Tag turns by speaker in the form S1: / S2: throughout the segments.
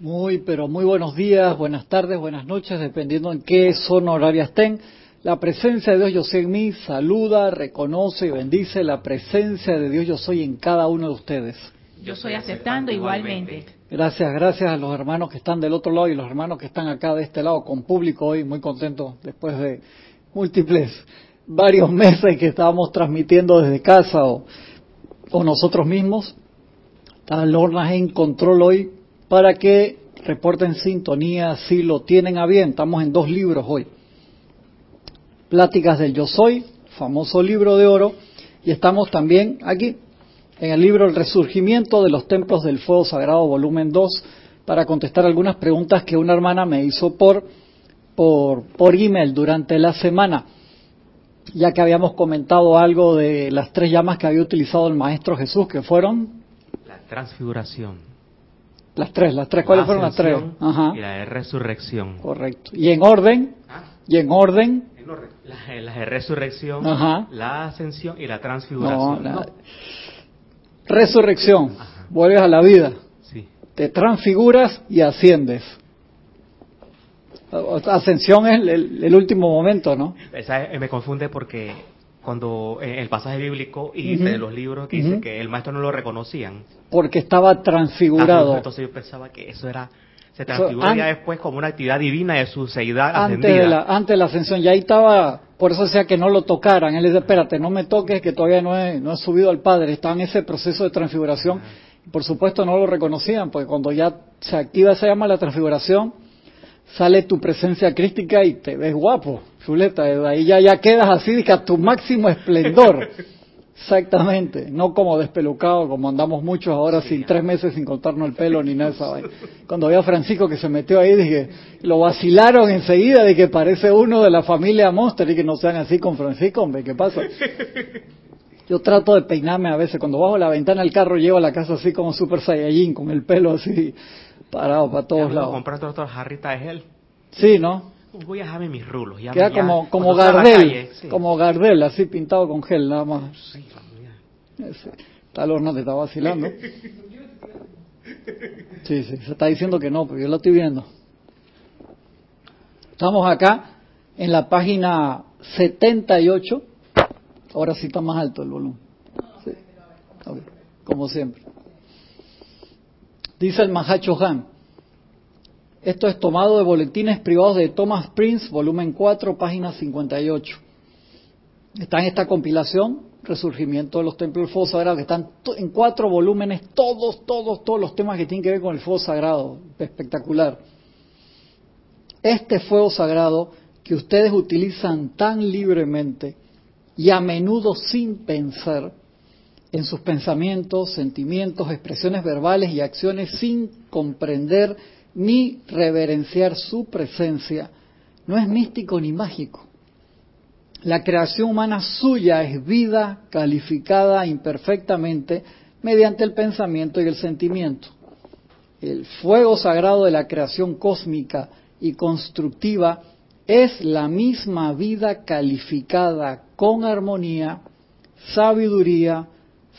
S1: Muy, pero muy buenos días, buenas tardes, buenas noches, dependiendo en qué zona horaria estén. La presencia de Dios yo soy en mí saluda, reconoce y bendice la presencia de Dios yo soy en cada uno de ustedes.
S2: Yo soy aceptando igualmente.
S1: Gracias, gracias a los hermanos que están del otro lado y los hermanos que están acá de este lado con público hoy, muy contentos después de múltiples, varios meses que estábamos transmitiendo desde casa o, o nosotros mismos. Está Lorna en control hoy para que reporten sintonía si lo tienen a bien. Estamos en dos libros hoy. Pláticas del Yo Soy, famoso libro de oro, y estamos también aquí en el libro El Resurgimiento de los Templos del Fuego Sagrado, volumen 2, para contestar algunas preguntas que una hermana me hizo por, por, por email durante la semana, ya que habíamos comentado algo de las tres llamas que había utilizado el Maestro Jesús, que fueron...
S3: La transfiguración.
S1: Las tres, las tres, ¿cuáles fueron las tres?
S3: Ajá. Y la de resurrección.
S1: Correcto. ¿Y en orden? ¿Ah? ¿Y en orden?
S3: La, la de resurrección, Ajá. la ascensión y la transfiguración. No, la...
S1: Resurrección, vuelves a la vida, te transfiguras y asciendes. Ascensión es el, último momento, ¿no?
S3: Esa me confunde porque cuando en el pasaje bíblico y de los libros que dice que el maestro no lo reconocían.
S1: Porque estaba transfigurado.
S3: Entonces yo pensaba que eso era se transfigura ya después como una actividad divina de su seidad
S1: antes De la, antes de la ascensión, ya ahí estaba, por eso decía que no lo tocaran. Él dice, espérate, no me toques, que todavía no he, no he subido al Padre. Estaba en ese proceso de transfiguración. Por supuesto no lo reconocían, porque cuando ya se activa esa llama la transfiguración, sale tu presencia crística y te ves guapo, chuleta. Ahí ya, ya quedas así, a tu máximo esplendor. Exactamente, no como despelucado, como andamos muchos ahora sin tres meses sin cortarnos el pelo ni nada de esa Cuando vi a Francisco que se metió ahí, dije, lo vacilaron enseguida de que parece uno de la familia Monster y que no sean así con Francisco, hombre, ¿qué pasa? Yo trato de peinarme a veces, cuando bajo la ventana del carro llevo a la casa así como Super Saiyajin, con el pelo así parado para todos lados.
S3: ¿Compraste otra jarrita de gel?
S1: Sí, ¿no?
S3: Voy a dejarme mis rulos. Ya
S1: Queda como, como Gardel, como Gardel, así pintado con gel, nada más. Sí, Tal no te está vacilando. Sí, sí, se está diciendo que no, pero yo lo estoy viendo. Estamos acá en la página 78. Ahora sí está más alto el volumen. Sí. Como siempre. Dice el Mahacho Han. Esto es tomado de boletines privados de Thomas Prince, volumen 4, página 58. Está en esta compilación, Resurgimiento de los Templos del Fuego Sagrado, que están en cuatro volúmenes, todos, todos, todos los temas que tienen que ver con el fuego sagrado. Espectacular. Este fuego sagrado que ustedes utilizan tan libremente y a menudo sin pensar en sus pensamientos, sentimientos, expresiones verbales y acciones sin comprender ni reverenciar su presencia, no es místico ni mágico. La creación humana suya es vida calificada imperfectamente mediante el pensamiento y el sentimiento. El fuego sagrado de la creación cósmica y constructiva es la misma vida calificada con armonía, sabiduría,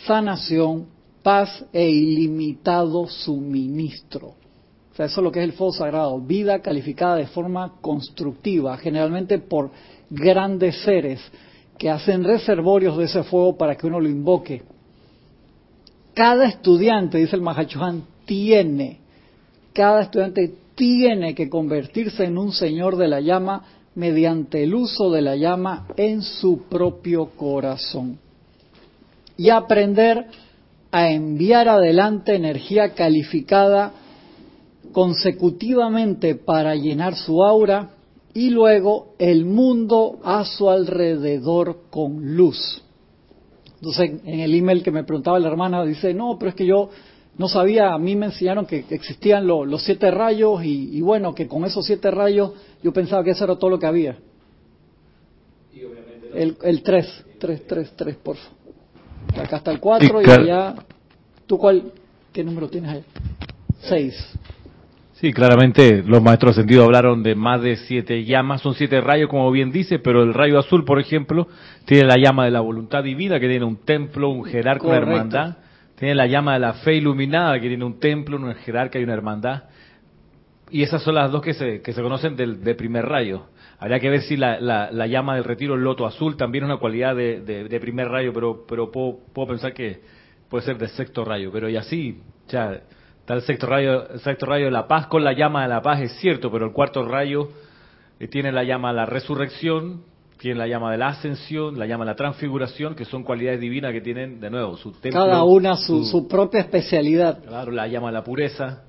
S1: sanación, paz e ilimitado suministro eso es lo que es el fuego sagrado, vida calificada de forma constructiva, generalmente por grandes seres que hacen reservorios de ese fuego para que uno lo invoque. Cada estudiante, dice el Mahachohan, tiene, cada estudiante tiene que convertirse en un señor de la llama mediante el uso de la llama en su propio corazón y aprender a enviar adelante energía calificada consecutivamente para llenar su aura y luego el mundo a su alrededor con luz. Entonces, en el email que me preguntaba la hermana, dice, no, pero es que yo no sabía, a mí me enseñaron que existían los siete rayos y, bueno, que con esos siete rayos yo pensaba que eso era todo lo que había. el, el tres, tres, tres, tres, por favor. Acá está el cuatro y, allá, ¿tú cuál, qué número tienes ahí? Seis.
S4: Sí, claramente los maestros ascendidos hablaron de más de siete llamas, son siete rayos como bien dice, pero el rayo azul, por ejemplo, tiene la llama de la voluntad divina que tiene un templo, un jerarca, una hermandad, tiene la llama de la fe iluminada que tiene un templo, un jerarca y una hermandad, y esas son las dos que se, que se conocen del, primer rayo. Habría que ver si la, la, llama del retiro, el loto azul, también es una cualidad de, de, primer rayo, pero, pero puedo, puedo, pensar que puede ser de sexto rayo. Pero y así, ya, está el sexto rayo, el sexto rayo de la paz con la llama de la paz, es cierto, pero el cuarto rayo eh, tiene la llama de la resurrección, tiene la llama de la ascensión, la llama de la transfiguración, que son cualidades divinas que tienen, de nuevo, su templo.
S1: Cada una su, su, propia especialidad.
S4: Claro, la llama de la pureza.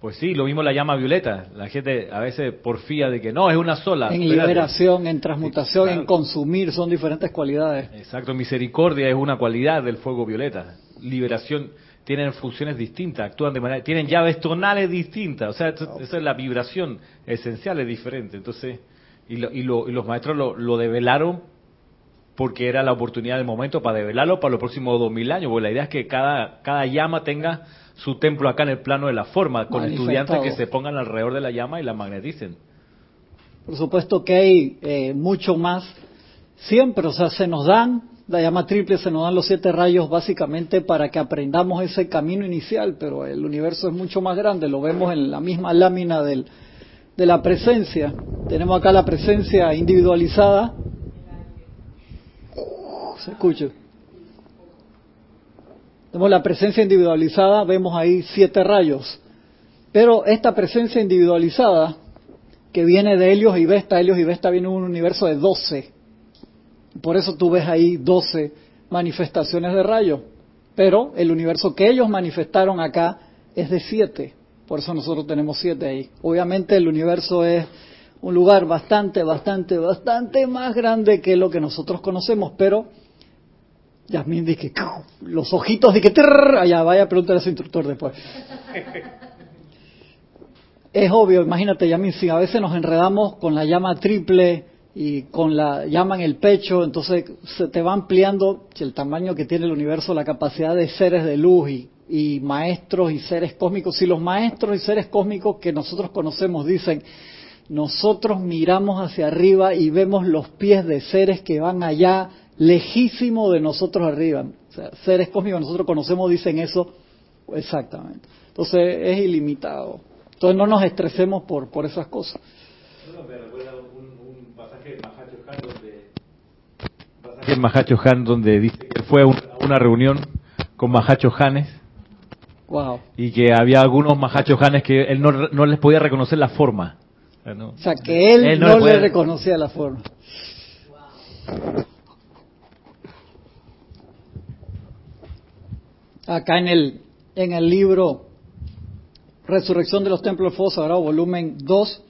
S4: Pues sí, lo mismo la llama violeta. La gente a veces porfía de que no, es una sola.
S1: En liberación, en transmutación, en consumir, son diferentes cualidades.
S4: Exacto, misericordia es una cualidad del fuego violeta. Liberación, tienen funciones distintas, actúan de manera, tienen llaves tonales distintas. O sea, esa es la vibración esencial, es diferente. Entonces, y, y, los maestros lo, develaron porque era la oportunidad del momento para develarlo para los próximos dos mil años, porque la idea es que cada, cada llama tenga su templo acá en el plano de la forma, con estudiantes que se pongan alrededor de la llama y la magneticen.
S1: Por supuesto que hay eh, mucho más siempre, o sea, se nos dan la llama triple, se nos dan los siete rayos básicamente para que aprendamos ese camino inicial, pero el universo es mucho más grande, lo vemos en la misma lámina del, de la presencia. Tenemos acá la presencia individualizada. Se escucha. Tenemos la presencia individualizada, vemos ahí siete rayos. Pero esta presencia individualizada, que viene de Helios y Vesta, Helios y Vesta viene en un universo de doce. Por eso tú ves ahí doce manifestaciones de rayos. Pero el universo que ellos manifestaron acá es de siete. Por eso nosotros tenemos siete ahí. Obviamente el universo es un lugar bastante, bastante, bastante más grande que lo que nosotros conocemos, pero Yasmin dice que los ojitos de que allá vaya a preguntar a su instructor después. es obvio, imagínate Yasmin, si a veces nos enredamos con la llama triple y con la llama en el pecho, entonces se te va ampliando el tamaño que tiene el universo, la capacidad de seres de luz y maestros y seres cósmicos, si los maestros y seres cósmicos que nosotros conocemos dicen, nosotros miramos hacia arriba y vemos los pies de seres que van allá, lejísimo de nosotros arriba. O sea, seres cósmicos que nosotros conocemos dicen eso exactamente. Entonces es ilimitado. Entonces no nos estresemos por, por esas cosas un, pasaje
S4: de Mahacho Han donde, dice que fue a una reunión con Mahacho Hanes y que había algunos mahachohanes que él no, les podía reconocer la forma.
S1: O sea, que él, no, le, reconocía la forma. Acá en el, en el libro Resurrección de los Templos ahora volumen 2,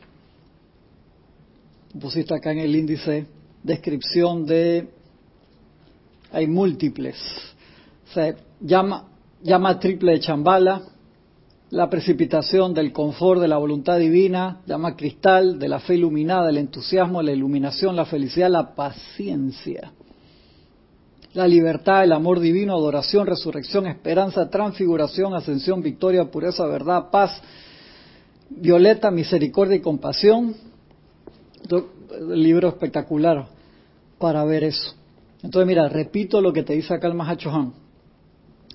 S1: pusiste acá en el índice descripción de hay múltiples. Se llama llama triple de chambala, la precipitación del confort de la voluntad divina, llama cristal de la fe iluminada, el entusiasmo, la iluminación, la felicidad, la paciencia, la libertad, el amor divino, adoración, resurrección, esperanza, transfiguración, ascensión, victoria, pureza, verdad, paz, violeta, misericordia y compasión. Libro espectacular para ver eso. Entonces, mira, repito lo que te dice acá el Mahachohan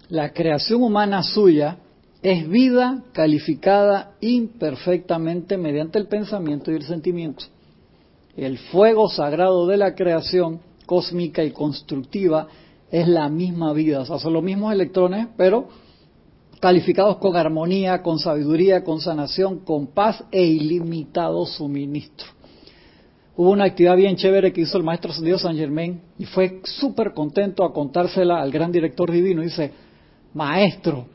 S1: la creación humana suya es vida calificada imperfectamente mediante el pensamiento y el sentimiento. El fuego sagrado de la creación cósmica y constructiva es la misma vida, o sea, son los mismos electrones, pero calificados con armonía, con sabiduría, con sanación, con paz e ilimitado suministro. Hubo una actividad bien chévere que hizo el maestro Dios San Germain y fue súper contento a contársela al gran director divino. Dice, maestro,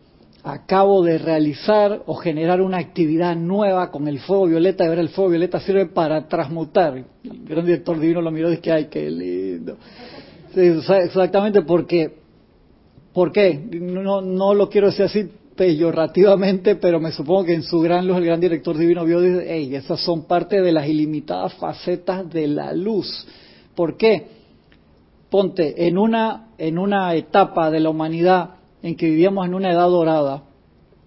S1: acabo de realizar o generar una actividad nueva con el fuego violeta, y ahora el fuego violeta sirve para transmutar. El gran director divino lo miró y dice, ay, qué lindo. exactamente porque, ¿por qué? No, no lo quiero decir así peyorativamente, pero me supongo que en su gran luz el gran director divino vio dice, hey, esas son parte de las ilimitadas facetas de la luz. ¿Por qué? Ponte, en una, en una etapa de la humanidad en que vivíamos en una edad dorada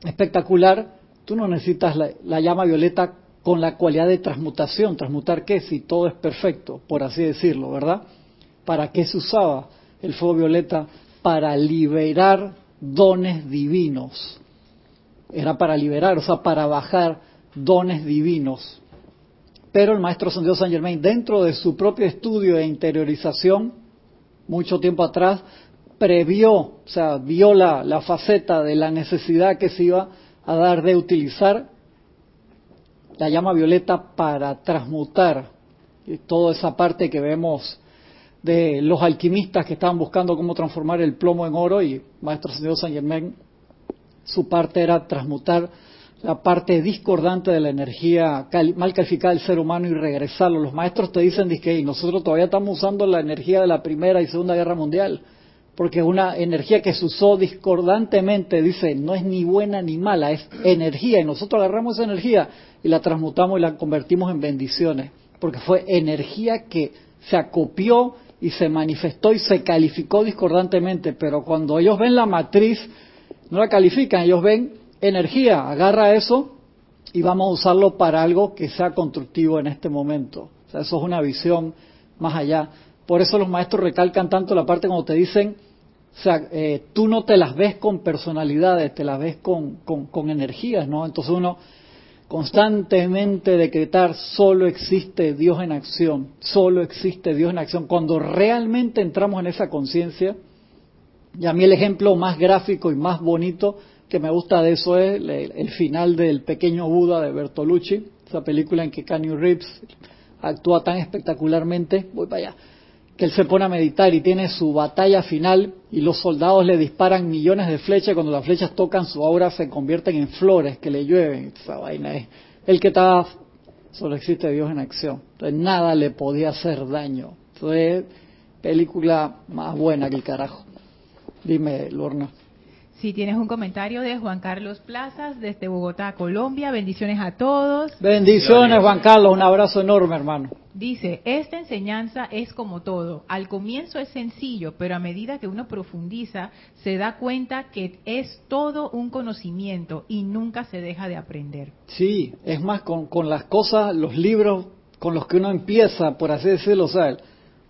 S1: espectacular, tú no necesitas la, llama violeta con la cualidad de transmutación. ¿Transmutar qué? Si todo es perfecto, por así decirlo, ¿verdad? ¿Para qué se usaba el fuego violeta? Para liberar dones divinos. Era para liberar, o sea, para bajar dones divinos. Pero el maestro Santiago San Germain, dentro de su propio estudio e interiorización, mucho tiempo atrás, previó, o sea, vio la, la faceta de la necesidad que se iba a dar de utilizar la llama violeta para transmutar toda esa parte que vemos de los alquimistas que estaban buscando cómo transformar el plomo en oro y Maestro Señor San Germain, su parte era transmutar la parte discordante de la energía mal calificada del ser humano y regresarlo. Los maestros te dicen que nosotros todavía estamos usando la energía de la Primera y Segunda Guerra Mundial, porque es una energía que se usó discordantemente, dice, no es ni buena ni mala, es energía, y nosotros agarramos esa energía y la transmutamos y la convertimos en bendiciones, porque fue energía que se acopió y se manifestó y se calificó discordantemente, pero cuando ellos ven la matriz, no la califican, ellos ven energía, agarra eso y vamos a usarlo para algo que sea constructivo en este momento. O sea, eso es una visión más allá. Por eso los maestros recalcan tanto la parte cuando te dicen, o sea, eh, tú no te las ves con personalidades, te las ves con, con, con energías, ¿no? Entonces uno constantemente decretar solo existe Dios en acción, solo existe Dios en acción. Cuando realmente entramos en esa conciencia, y a mí el ejemplo más gráfico y más bonito que me gusta de eso es el, final del pequeño Buda de Bertolucci, esa película en que Keanu Reeves actúa tan espectacularmente, voy para allá, que él se pone a meditar y tiene su batalla final y los soldados le disparan millones de flechas, cuando las flechas tocan su aura se convierten en flores que le llueven. Esa vaina es el que estaba, solo existe Dios en acción. Entonces nada le podía hacer daño. Entonces, película más buena que el carajo. Dime, Lorna.
S2: Si tienes un comentario de Juan Carlos Plazas desde Bogotá, Colombia. Bendiciones a todos.
S1: Bendiciones, Juan Carlos. Un abrazo enorme, hermano.
S2: Dice, esta enseñanza es como todo. Al comienzo es sencillo, pero a medida que uno profundiza, se da cuenta que es todo un conocimiento y nunca se deja de aprender.
S1: Sí, es más, con, con las cosas, los libros con los que uno empieza, por así decirlo, o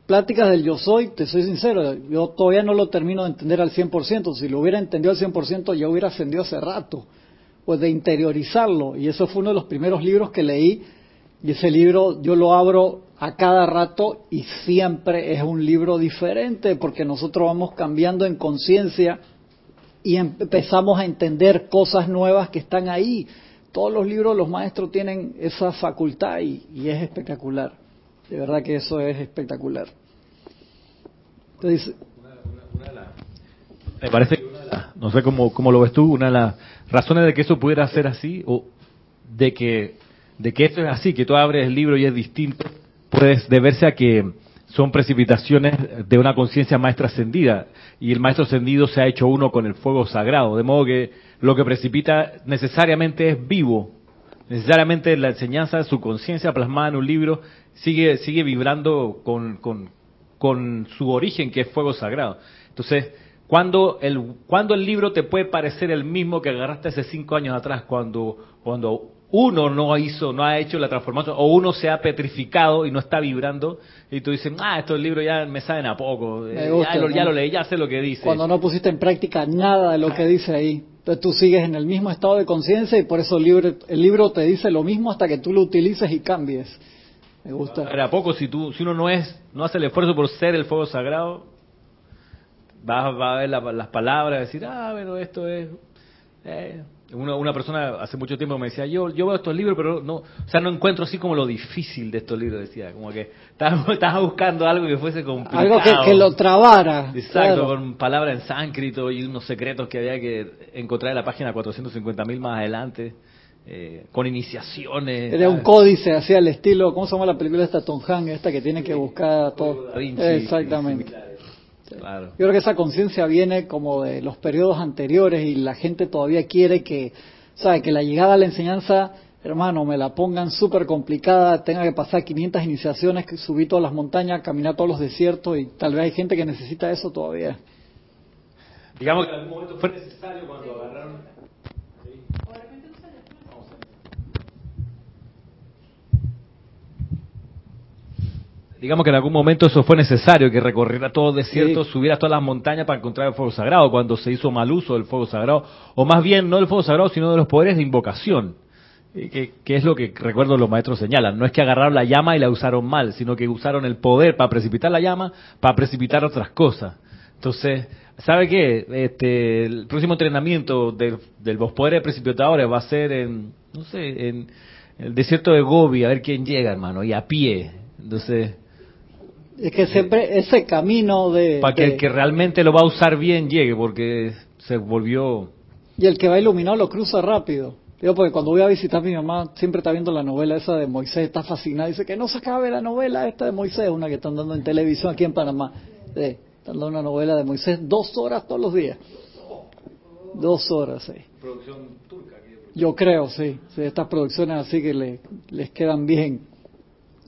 S1: pláticas del yo soy, te soy sincero, yo todavía no lo termino de entender al 100%, si lo hubiera entendido al 100% ya hubiera ascendido hace rato, pues de interiorizarlo, y eso fue uno de los primeros libros que leí, y ese libro yo lo abro a cada rato y siempre es un libro diferente, porque nosotros vamos cambiando en conciencia y empezamos a entender cosas nuevas que están ahí. Todos los libros, los maestros tienen esa facultad y, y es espectacular. De verdad que eso es espectacular.
S4: Me parece no sé cómo, cómo lo ves tú, una de las razones de que eso pudiera ser así, o de que, de que esto es así, que tú abres el libro y es distinto, puede deberse a que son precipitaciones de una conciencia maestra ascendida, y el maestro ascendido se ha hecho uno con el fuego sagrado, de modo que lo que precipita necesariamente es vivo, necesariamente la enseñanza de su conciencia plasmada en un libro sigue, sigue vibrando con, con, con, su origen, que es fuego sagrado. Entonces, cuando el, cuando el libro te puede parecer el mismo que agarraste hace cinco años atrás, cuando, cuando uno no hizo, no ha hecho la transformación, o uno se ha petrificado y no está vibrando, y tú dices, ah, estos libros ya me saben a poco, eh, ya, lo, ya lo leí, ya sé lo que dice.
S1: Cuando no pusiste en práctica nada de lo que dice ahí. Entonces tú sigues en el mismo estado de conciencia y por eso el libro, el libro te dice lo mismo hasta que tú lo utilices y cambies. Me gusta.
S4: Pero a poco, si, tú, si uno no es, no hace el esfuerzo por ser el fuego sagrado, va, a ver las palabras, decir, ah, pero esto es... Eh. Una, una, persona hace mucho tiempo me decía, yo, yo veo estos libros, pero no, o sea, no encuentro así como lo difícil de estos libros, decía, como que estaba, buscando algo que fuese complicado.
S1: Algo que, que lo trabara.
S4: Exacto, con palabras en sánscrito y unos secretos que había que encontrar en la página 450.000 más adelante. Eh, con iniciaciones.
S1: Era un códice así al estilo, ¿cómo se llama la película esta Tom Hanks, esta que tiene que buscar todo? Exactamente. Yo creo que esa conciencia viene como de los periodos anteriores y la gente todavía quiere que, sabe, que la llegada a la enseñanza, hermano, me la pongan súper complicada, tenga que pasar 500 iniciaciones, que subir todas las montañas, caminar todos los desiertos y tal vez hay gente que necesita eso todavía.
S4: Digamos que en algún momento fue necesario cuando agarraron digamos que en algún momento eso fue necesario, que recorriera todo el desierto, subiera todas las montañas para encontrar el fuego sagrado, cuando se hizo mal uso del fuego sagrado, o más bien no del fuego sagrado, sino de los poderes de invocación. que, que es lo que recuerdo los maestros señalan. No es que agarraron la llama y la usaron mal, sino que usaron el poder para precipitar la llama, para precipitar otras cosas. Entonces, ¿sabe qué? Este, el próximo entrenamiento del, del los poderes precipitadores va a ser en, no sé, en el desierto de Gobi, a ver quién llega, hermano, y a pie. Entonces,
S1: Es que siempre ese camino de...
S4: para que
S1: de-
S4: el que realmente lo va a usar bien llegue, porque se volvió...
S1: Y el que va iluminado lo cruza rápido. Digo, porque cuando voy a visitar a mi mamá, siempre está viendo la novela esa de Moisés, está fascinada. Dice que no se acabe la novela esta de Moisés, una que están dando en televisión aquí en Panamá. Sí, están dando una novela de Moisés dos horas todos los días. Dos horas, sí. Yo creo, sí. sí estas producciones así que le- les quedan bien.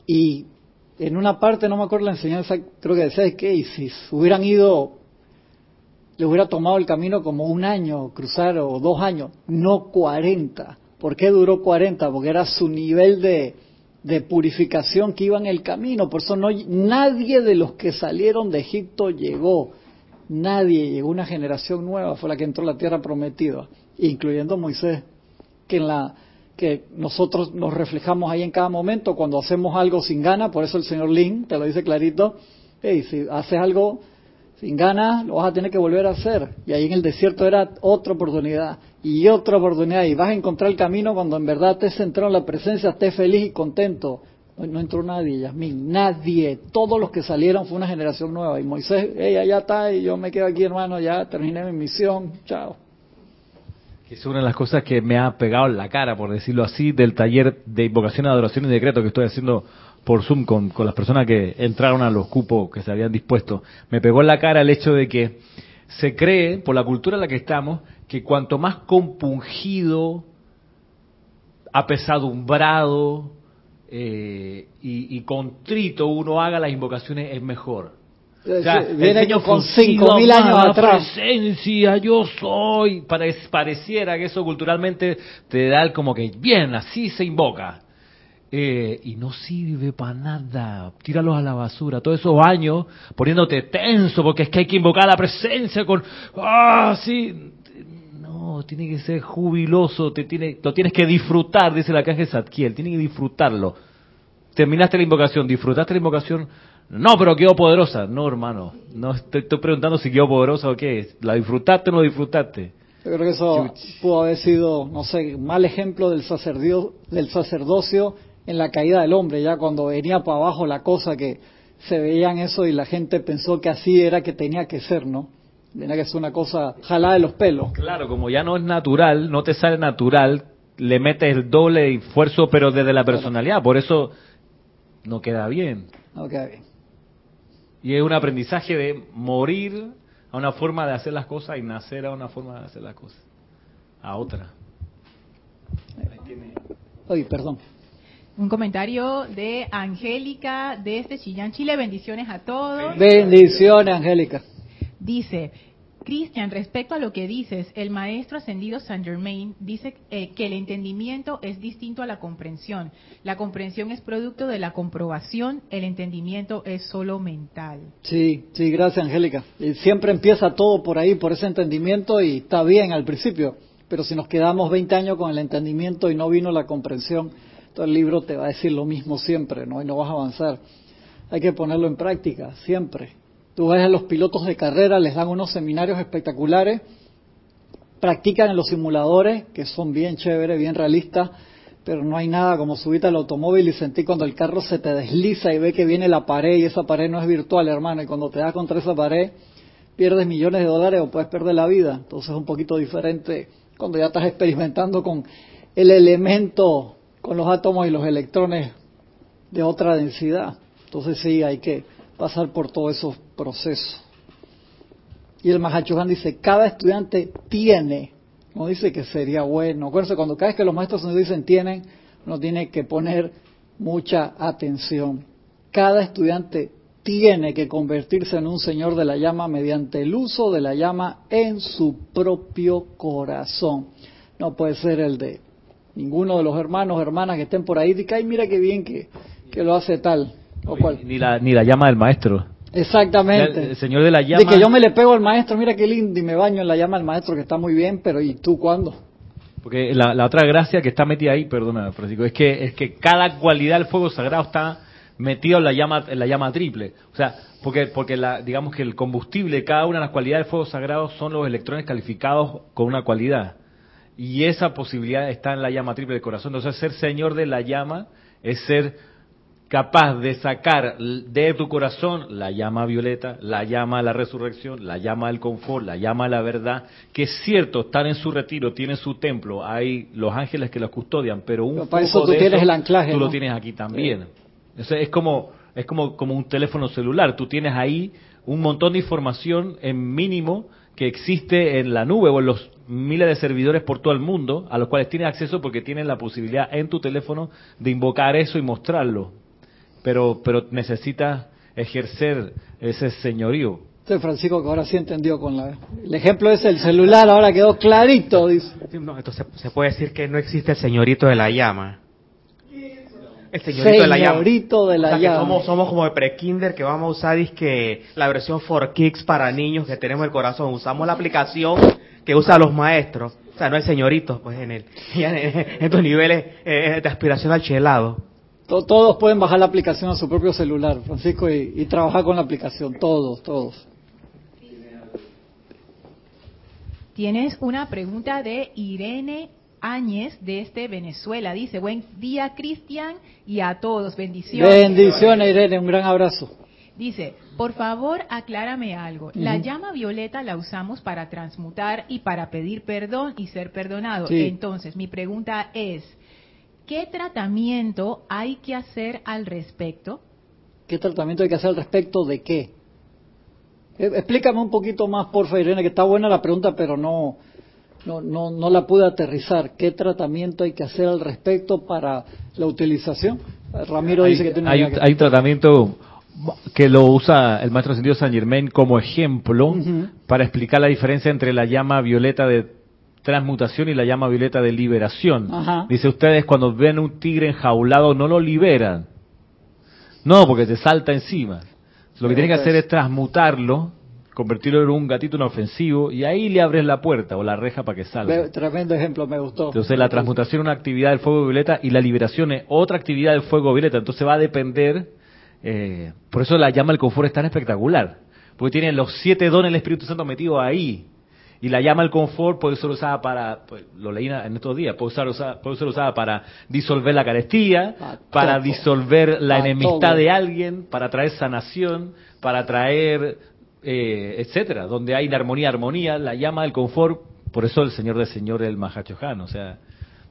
S1: Y en una parte, no me acuerdo la enseñanza, creo que decía que y si hubieran ido le hubiera tomado el camino como un año cruzar o dos años, no 40. ¿Por qué duró 40? Porque era su nivel de, de purificación que iba en el camino. Por eso no, nadie de los que salieron de Egipto llegó. Nadie llegó. Una generación nueva fue la que entró a la tierra prometida, incluyendo Moisés, que en la que nosotros nos reflejamos ahí en cada momento cuando hacemos algo sin gana. Por eso el señor Lin te lo dice clarito. Hey, si haces algo sin ganas, lo vas a tener que volver a hacer. Y ahí en el desierto era otra oportunidad y otra oportunidad. Y vas a encontrar el camino cuando en verdad estés centrado en la presencia, estés feliz y contento. No, no entró nadie, Yasmín, nadie. Todos los que salieron fue una generación nueva. Y Moisés, ella ya está y yo me quedo aquí, hermano, ya terminé mi misión. Chao.
S4: Que Es una de las cosas que me ha pegado en la cara, por decirlo así, del taller de invocación, adoración y decreto que estoy haciendo por Zoom con, con las personas que entraron a los cupos que se habían dispuesto. Me pegó en la cara el hecho de que se cree, por la cultura en la que estamos, que cuanto más compungido, apesadumbrado eh, y, y contrito uno haga las invocaciones es mejor. O sea, el Señor
S1: con cinco mil años atrás.
S4: presencia, yo soy. Pare- pareciera que eso culturalmente te da el como que, bien, así se invoca. Eh, y no sirve para nada. Tíralos a la basura. Todos esos años poniéndote tenso porque es que hay que invocar la presencia con. ¡Ah, sí! No, tiene que ser jubiloso. Te tiene, lo tienes que disfrutar, dice la caja de Zadkiel. Tiene que disfrutarlo. Terminaste la invocación, disfrutaste la invocación. No, pero quedó poderosa. No, hermano. No estoy, estoy preguntando si quedó poderosa o qué. ¿La disfrutaste o no disfrutaste?
S1: Yo creo que eso pudo haber sido, no sé, mal ejemplo del, sacerdio- del sacerdocio en la caída del hombre, ya cuando venía para abajo la cosa que se veían eso y la gente pensó que así era que tenía que ser, ¿no? Tenía que ser una cosa jalada de los pelos.
S4: Claro, como ya no es natural, no te sale natural, le metes el doble de esfuerzo, pero desde la personalidad. Por eso no queda bien.
S1: Ok.
S4: Y es un aprendizaje de morir a una forma de hacer las cosas y nacer a una forma de hacer las cosas. A otra.
S1: Ay, perdón.
S2: Un comentario de Angélica desde Chillán, Chile. Bendiciones a todos.
S1: Bendiciones, Angélica.
S2: Dice, Cristian, respecto a lo que dices, el maestro ascendido Saint Germain dice eh, que el entendimiento es distinto a la comprensión. La comprensión es producto de la comprobación, el entendimiento es solo mental.
S1: Sí, sí, gracias, Angélica. Y siempre empieza todo por ahí, por ese entendimiento y está bien al principio, pero si nos quedamos 20 años con el entendimiento y no vino la comprensión, todo el libro te va a decir lo mismo siempre, ¿no? Y no vas a avanzar. Hay que ponerlo en práctica, siempre. Tú ves a los pilotos de carrera, les dan unos seminarios espectaculares, practican en los simuladores, que son bien chéveres, bien realistas, pero no hay nada como subirte al automóvil y sentir cuando el carro se te desliza y ve que viene la pared y esa pared no es virtual, hermano, y cuando te das contra esa pared pierdes millones de dólares o puedes perder la vida. Entonces es un poquito diferente cuando ya estás experimentando con el elemento, con los átomos y los electrones de otra densidad. Entonces sí, hay que pasar por todos esos procesos. Y el Mahachohan dice, cada estudiante tiene, no dice que sería bueno. Acuérdense, cuando cada vez que los maestros nos dicen tienen, uno tiene que poner mucha atención. Cada estudiante tiene que convertirse en un señor de la llama mediante el uso de la llama en su propio corazón. No puede ser el de ninguno de los hermanos, hermanas que estén por ahí, diga, ay, mira qué bien que, que lo hace tal o.
S4: Ni la, ni la llama del maestro.
S1: Exactamente.
S4: El, el señor de la llama.
S1: De que yo me le pego al maestro, mira qué lindo, y me baño en la llama del maestro, que está muy bien, pero ¿y tú cuándo?
S4: Porque la, la otra gracia que está metida ahí, perdona, Francisco, es que es que cada cualidad del fuego sagrado está metido en la llama en la llama triple. O sea, porque porque la, digamos que el combustible, cada una de las cualidades del fuego sagrado son los electrones calificados con una cualidad. Y esa posibilidad está en la llama triple del corazón. Entonces, ser señor de la llama es ser capaz de sacar de tu corazón la llama violeta, la llama a la resurrección, la llama del confort, la llama a la verdad, que es cierto, están en su retiro, tienen su templo, hay los ángeles que los custodian, pero un
S1: para eso tú tienes el anclaje,
S4: tú lo tienes aquí también. es como es como como un teléfono celular, tú tienes ahí un montón de información en mínimo que existe en la nube o en los miles de servidores por todo el mundo a los cuales tienes acceso porque tienes la posibilidad en tu teléfono de invocar eso y mostrarlo pero, pero necesita ejercer ese señorío.
S1: Este Francisco que ahora sí entendió con la... El ejemplo es el celular, ahora quedó clarito, dice.
S3: No, entonces se puede decir que no existe el señorito de la llama. El señorito, de la llama.
S1: De la llama.
S3: somos, somos como de pre-kinder que vamos a usar que la versión for kicks para niños que tenemos el corazón. Usamos la aplicación que usan los maestros. O sea, no el señorito, pues en, el, en estos niveles eh, de aspiración al chelado.
S1: Todos pueden bajar la aplicación a su propio celular, Francisco, y, trabajar con la aplicación. Todos, todos.
S2: Tienes una pregunta de Irene Áñez desde Venezuela. Dice, buen día Cristian y a todos. Bendiciones.
S1: Bendiciones Irene, un gran abrazo.
S2: Dice, por favor aclárame algo. La llama violeta la usamos para transmutar y para pedir perdón y ser perdonado. Entonces, mi pregunta es, ¿Qué tratamiento hay que hacer al respecto?
S1: ¿Qué tratamiento hay que hacer al respecto de qué? Eh, explícame un poquito más, por favor, Irene, que está buena la pregunta, pero no, no, no, no la pude aterrizar. ¿Qué tratamiento hay que hacer al respecto para la utilización? Ramiro dice que tiene
S4: hay, un, hay un tratamiento que lo usa el maestro sentido San Germain como ejemplo para explicar la diferencia entre la llama violeta de transmutación y la llama violeta de liberación. Dice ustedes cuando ven un tigre enjaulado no lo liberan. No, porque te salta encima. Lo que tienen que hacer es transmutarlo, convertirlo en un gatito inofensivo y ahí le abres la puerta o la reja para que salga.
S1: Tremendo ejemplo, me gustó.
S4: Entonces la transmutación es una actividad del fuego violeta y la liberación es otra actividad del fuego violeta. Entonces va a depender, eh, por eso la llama del confort es tan espectacular, porque tiene los siete dones del Espíritu Santo metidos ahí. Y la llama al confort puede ser usada para, pues, lo leí en estos días, puede, usar, puede ser usada para disolver la carestía, para disolver la enemistad de alguien, para traer sanación, para traer, eh, etcétera. Donde hay armonía, armonía, la llama del confort, por eso el Señor del Señor el Mahachohan, o sea.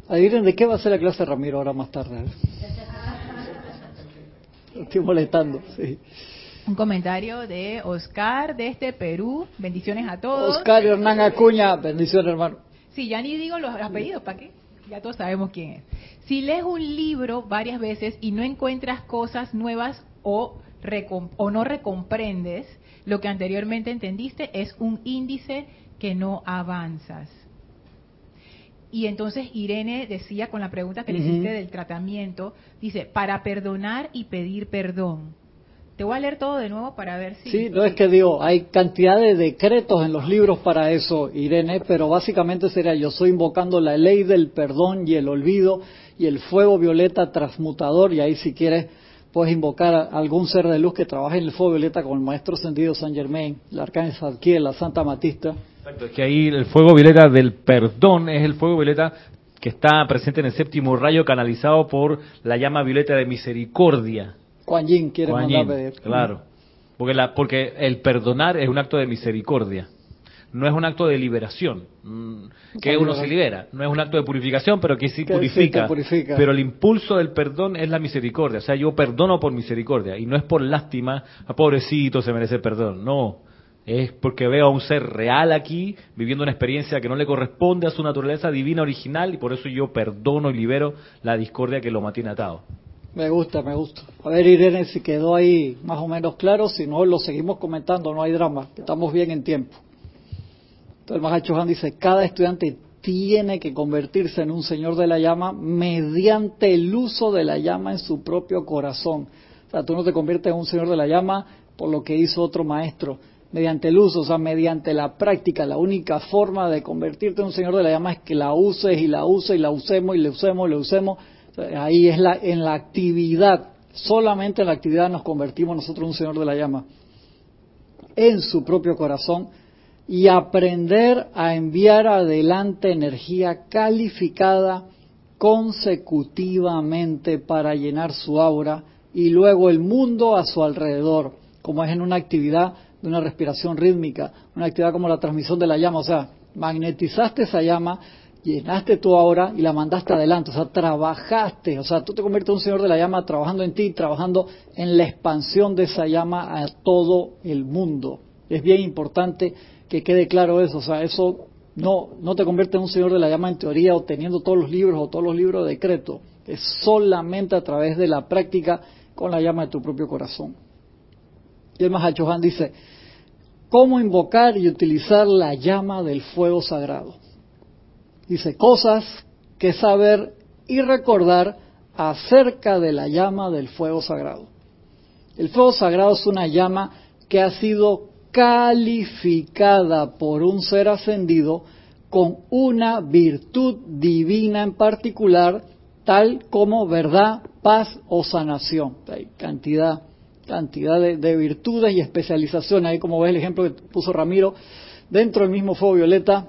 S1: Adivinen de qué va a ser la clase Ramiro ahora más tarde. Estoy molestando, sí.
S2: Un comentario de Oscar desde Perú. Bendiciones a todos.
S1: Oscar Hernán Acuña. Bendiciones, hermano.
S2: Sí, ya ni digo los apellidos, ¿para qué? Ya todos sabemos quién es. Si lees un libro varias veces y no encuentras cosas nuevas o, o no recomprendes lo que anteriormente entendiste, es un índice que no avanzas. Y entonces Irene decía con la pregunta que le hiciste del tratamiento, dice, para perdonar y pedir perdón te voy a leer todo de nuevo para ver si...
S1: Sí, no es que digo, hay cantidad de decretos en los libros para eso, Irene, pero básicamente sería yo estoy invocando la ley del perdón y el olvido y el fuego violeta transmutador y ahí si quieres puedes invocar a algún ser de luz que trabaje en el fuego violeta con el maestro sentido San Germain, el arcángel Zadkiel, la Santa Matista.
S4: Exacto, es que ahí el fuego violeta del perdón es el fuego violeta que está presente en el séptimo rayo canalizado por la llama violeta de misericordia
S1: Kuan Yin quiere mandar pedir.
S4: Claro. Porque, la, porque el perdonar es un acto de misericordia. No es un acto de liberación, mm, que uno se libera. No es un acto de purificación, pero que sí purifica. Pero el impulso del perdón es la misericordia. O sea, yo perdono por misericordia. Y no es por lástima, a ah, pobrecito se merece perdón. No. Es porque veo a un ser real aquí, viviendo una experiencia que no le corresponde a su naturaleza divina original, y por eso yo perdono y libero la discordia que lo mantiene atado.
S1: Me gusta, me gusta. A ver, Irene, si quedó ahí más o menos claro, si no, lo seguimos comentando, no hay drama, estamos bien en tiempo. Entonces, Mahacho Han dice, cada estudiante tiene que convertirse en un señor de la llama mediante el uso de la llama en su propio corazón. O sea, tú no te conviertes en un señor de la llama por lo que hizo otro maestro, mediante el uso, o sea, mediante la práctica. La única forma de convertirte en un señor de la llama es que la uses y la uses y la usemos y la usemos y la usemos. Ahí es la, en la actividad, solamente en la actividad nos convertimos nosotros en un señor de la llama. En su propio corazón y aprender a enviar adelante energía calificada consecutivamente para llenar su aura y luego el mundo a su alrededor, como es en una actividad de una respiración rítmica, una actividad como la transmisión de la llama, o sea, magnetizaste esa llama, llenaste tu aura y la mandaste adelante, o sea, trabajaste, o sea, tú te conviertes en un señor de la llama trabajando en ti, trabajando en la expansión de esa llama a todo el mundo. Es bien importante que quede claro eso, o sea, eso no, no te convierte en un señor de la llama en teoría o teniendo todos los libros o todos los libros de decreto, es solamente a través de la práctica con la llama de tu propio corazón. Y el Mahachohan dice, ¿cómo invocar y utilizar la llama del fuego sagrado? Dice, cosas que saber y recordar acerca de la llama del fuego sagrado. El fuego sagrado es una llama que ha sido calificada por un ser ascendido con una virtud divina en particular, tal como verdad, paz o sanación. Hay cantidad, cantidad de, virtudes y especializaciones. Ahí como ves el ejemplo que puso Ramiro, dentro del mismo fuego violeta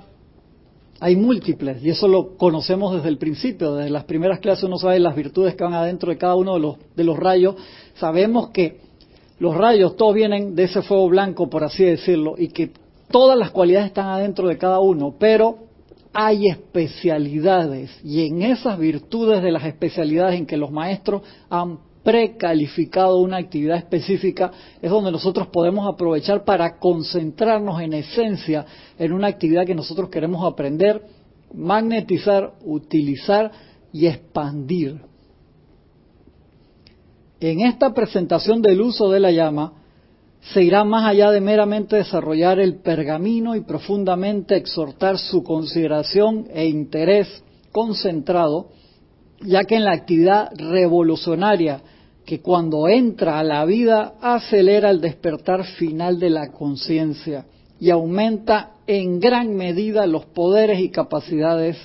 S1: hay múltiples, y eso lo conocemos desde el principio, desde las primeras clases uno sabe las virtudes que van adentro de cada uno de los, de los rayos. Sabemos que los rayos todos vienen de ese fuego blanco, por así decirlo, y que todas las cualidades están adentro de cada uno, pero hay especialidades y en esas virtudes de las especialidades en que los maestros han precalificado una actividad específica es donde nosotros podemos aprovechar para concentrarnos en esencia en una actividad que nosotros queremos aprender, magnetizar, utilizar y expandir. En esta presentación del uso de la llama, se irá más allá de meramente desarrollar el pergamino y profundamente exhortar su consideración e interés concentrado, ya que en la actividad revolucionaria que cuando entra a la vida acelera el despertar final de la conciencia y aumenta en gran medida los poderes y capacidades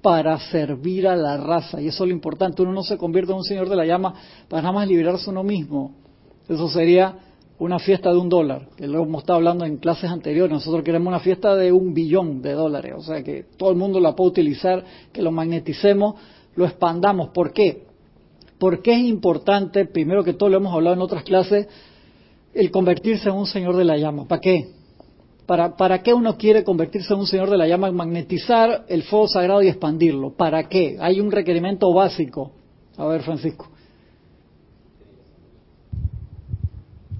S1: para servir a la raza. Y eso es lo importante. Uno no se convierte en un señor de la llama para nada más liberarse uno mismo. Eso sería una fiesta de un dólar, que lo hemos estado hablando en clases anteriores. Nosotros queremos una fiesta de un billón de dólares. O sea, que todo el mundo la pueda utilizar, que lo magneticemos, lo expandamos. ¿Por qué? Porque es importante, primero que todo lo hemos hablado en otras clases, el convertirse en un señor de la llama. ¿Para qué? ¿Para, ¿Para qué uno quiere convertirse en un señor de la llama? Magnetizar el fuego sagrado y expandirlo. ¿Para qué? Hay un requerimiento básico. A ver, Francisco.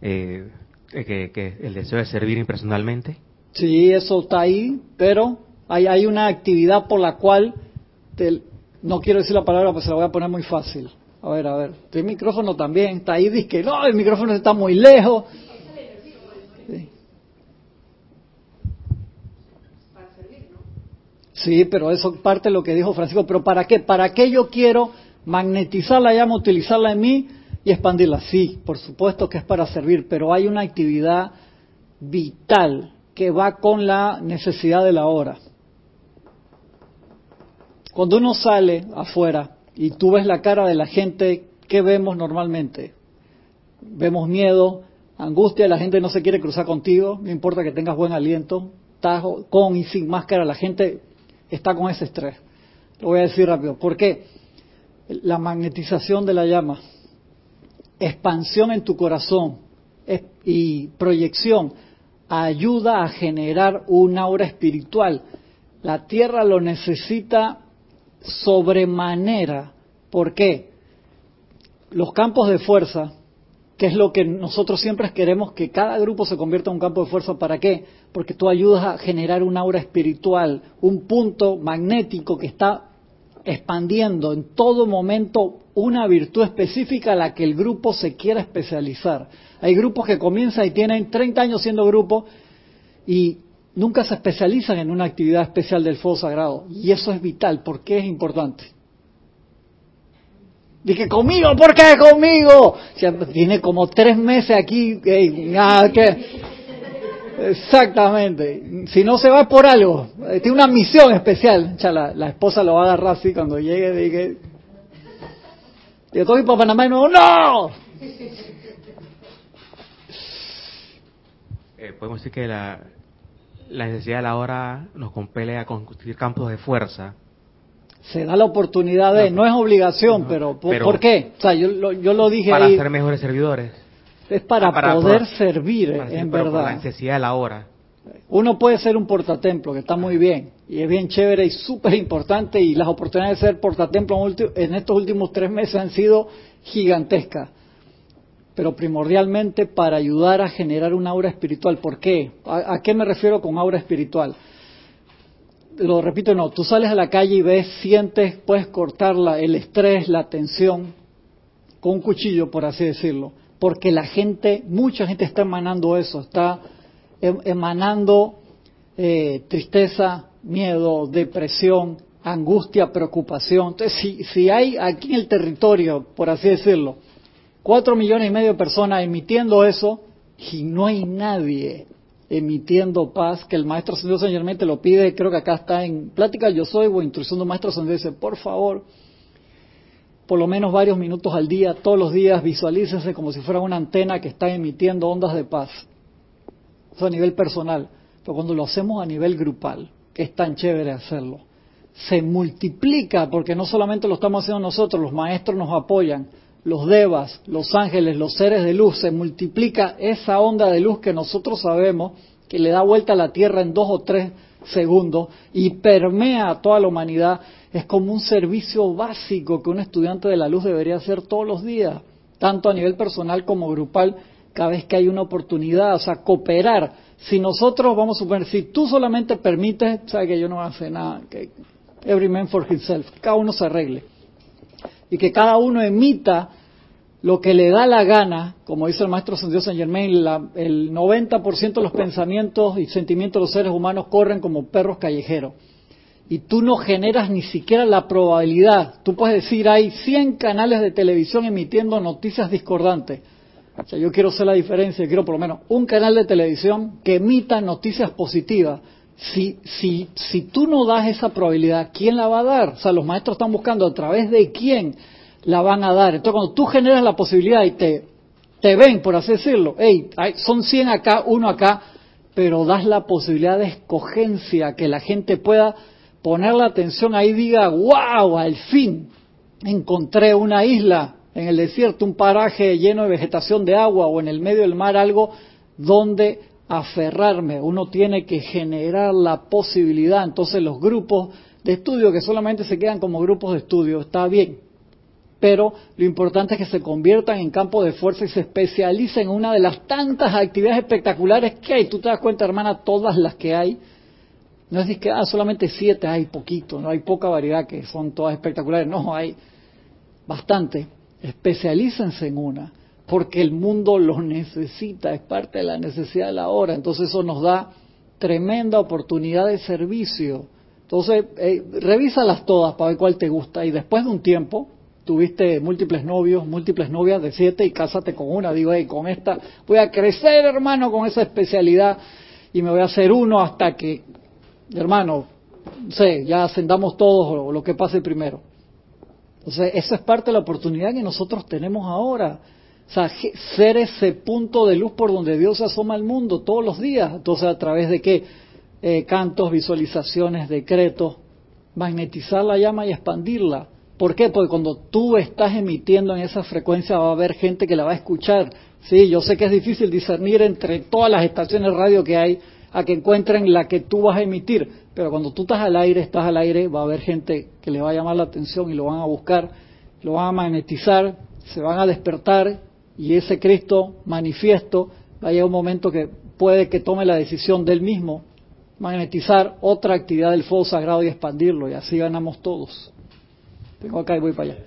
S3: Eh, que, el deseo de servir impersonalmente.
S1: Sí, eso está ahí, pero hay, hay una actividad por la cual, no quiero decir la palabra, pues se la voy a poner muy fácil. A ver, a ver, el micrófono también está ahí, dice que no, el micrófono está muy lejos. Sí, pero eso parte de lo que dijo Francisco. ¿Pero para qué? ¿Para qué yo quiero magnetizar la llama, utilizarla en mí y expandirla? Sí, por supuesto que es para servir, pero hay una actividad vital que va con la necesidad de la hora. Cuando uno sale afuera y tú ves la cara de la gente, ¿qué vemos normalmente? Vemos miedo, angustia, la gente no se quiere cruzar contigo, no importa que tengas buen aliento, con y sin máscara, la gente está con ese estrés. Lo voy a decir rápido. ¿Por qué? La magnetización de la llama, expansión en tu corazón y proyección ayuda a generar una aura espiritual. La tierra lo necesita sobremanera. ¿Por qué? Los campos de fuerza que es lo que nosotros siempre queremos que cada grupo se convierta en un campo de fuerza. ¿Para qué? Porque tú ayudas a generar una aura espiritual, un punto magnético que está expandiendo en todo momento una virtud específica a la que el grupo se quiera especializar. Hay grupos que comienzan y tienen 30 años siendo grupo y nunca se especializan en una actividad especial del fuego sagrado. Y eso es vital. ¿Por qué es importante? Dije, conmigo, ¿por qué conmigo? tiene como tres meses aquí. Exactamente. Si no se va por algo. Eh, Tiene una misión especial. La, esposa lo va a agarrar así cuando llegue. Dije, y estoy para Panamá y no, ¡no!
S3: Eh, podemos decir que la, la necesidad de la hora nos compele a construir campos de fuerza.
S1: Se da la oportunidad de, no es obligación, pero, ¿por,
S3: pero-
S1: por qué? O sea, yo, lo- yo lo dije
S3: para
S1: ahí,
S3: ser mejores servidores.
S1: es para,
S3: para-
S1: poder
S3: por-
S1: servir,
S3: Para
S1: en
S3: por La
S1: verdad.
S3: necesidad de la hora.
S1: Uno puede ser un portatemplo, que está muy bien, y es bien chévere y súper importante, y las oportunidades de ser portatemplo en estos últimos tres meses han sido gigantescas. Pero primordialmente para ayudar a generar una aura espiritual. ¿Por qué? ¿A, qué me refiero con aura espiritual? Lo repito, no, tú sales a la calle y ves, sientes, puedes cortarla, el estrés, la tensión, con un cuchillo, por así decirlo. Porque la gente, mucha gente está emanando eso, está em- emanando eh, tristeza, miedo, depresión, angustia, preocupación. Entonces, si, si hay aquí en el territorio, por así decirlo, cuatro millones y medio de personas emitiendo eso y no hay nadie emitiendo paz, que el maestro Ascendido San Germán te lo pide, creo que acá está en Plática Yo Soy o Instrucción de un Maestro Ascendido, dice, por favor, por lo menos varios minutos al día, todos los días, visualícese como si fuera una antena que está emitiendo ondas de paz. Eso a nivel personal. Pero cuando lo hacemos a nivel grupal, que es tan chévere hacerlo, se multiplica porque no solamente lo estamos haciendo nosotros, los maestros nos apoyan, los devas, los ángeles, los seres de luz, se multiplica esa onda de luz que nosotros sabemos que le da vuelta a la Tierra en dos o tres segundos y permea a toda la humanidad. Es como un servicio básico que un estudiante de la luz debería hacer todos los días, tanto a nivel personal como grupal, cada vez que hay una oportunidad, o sea, cooperar. Si nosotros, vamos a suponer, si tú solamente permites, sabes que yo no hacer nada, que every man for himself, cada uno se arregle y que cada uno emita lo que le da la gana, como dice el maestro San Dios Germain, la- el 90% de los pensamientos y sentimientos de los seres humanos corren como perros callejeros. Y tú no generas ni siquiera la probabilidad. Tú puedes decir, hay 100 canales de televisión emitiendo noticias discordantes. O sea, yo quiero hacer la diferencia, quiero por lo menos un canal de televisión que emita noticias positivas. Si, si, si tú no das esa probabilidad, ¿quién la va a dar? O sea, los maestros están buscando a través de quién la van a dar. Entonces, cuando tú generas la posibilidad y te, ven, por así decirlo, hey, hay- son 100 acá, uno acá, pero das la posibilidad de escogencia, que la gente pueda poner la atención ahí y diga, wow, al fin encontré una isla en el desierto, un paraje lleno de vegetación de agua o en el medio del mar, algo donde aferrarme. Uno tiene que generar la posibilidad. Entonces los grupos de estudio que solamente se quedan como grupos de estudio, está bien. Pero lo importante es que se conviertan en campos de fuerza y se especialicen en una de las tantas actividades espectaculares que hay. Tú te das cuenta, hermana, todas las que hay. No es que ah, solamente siete, hay poquito, no hay poca variedad que son todas espectaculares. No, hay bastante. Especialícense en una, porque el mundo lo necesita, es parte de la necesidad de la hora. Entonces eso nos da tremenda oportunidad de servicio. Entonces, eh, revísalas todas para ver cuál te gusta y después de un tiempo, tuviste múltiples novios, múltiples novias de siete y cásate con una. Digo, con esta voy a crecer, hermano, con esa especialidad y me voy a hacer uno hasta que, hermano, no sé, ya ascendamos todos o lo que pase primero. Entonces, eso es parte de la oportunidad que nosotros tenemos ahora. O sea, ser ese punto de luz por donde Dios asoma al mundo todos los días. Entonces, a través de qué? Eh, cantos, visualizaciones, decretos, magnetizar la llama y expandirla. ¿Por qué? Porque cuando tú estás emitiendo en esa frecuencia va a haber gente que la va a escuchar. Sí, yo sé que es difícil discernir entre todas las estaciones de radio que hay a que encuentren la que tú vas a emitir, pero cuando tú estás al aire, estás al aire, va a haber gente que le va a llamar la atención y lo van a buscar, lo van a magnetizar, se van a despertar y ese Cristo manifiesto va a llegar un momento que puede que tome la decisión del mismo magnetizar otra actividad del fuego sagrado y expandirlo y así ganamos todos. Tengo acá y voy para allá.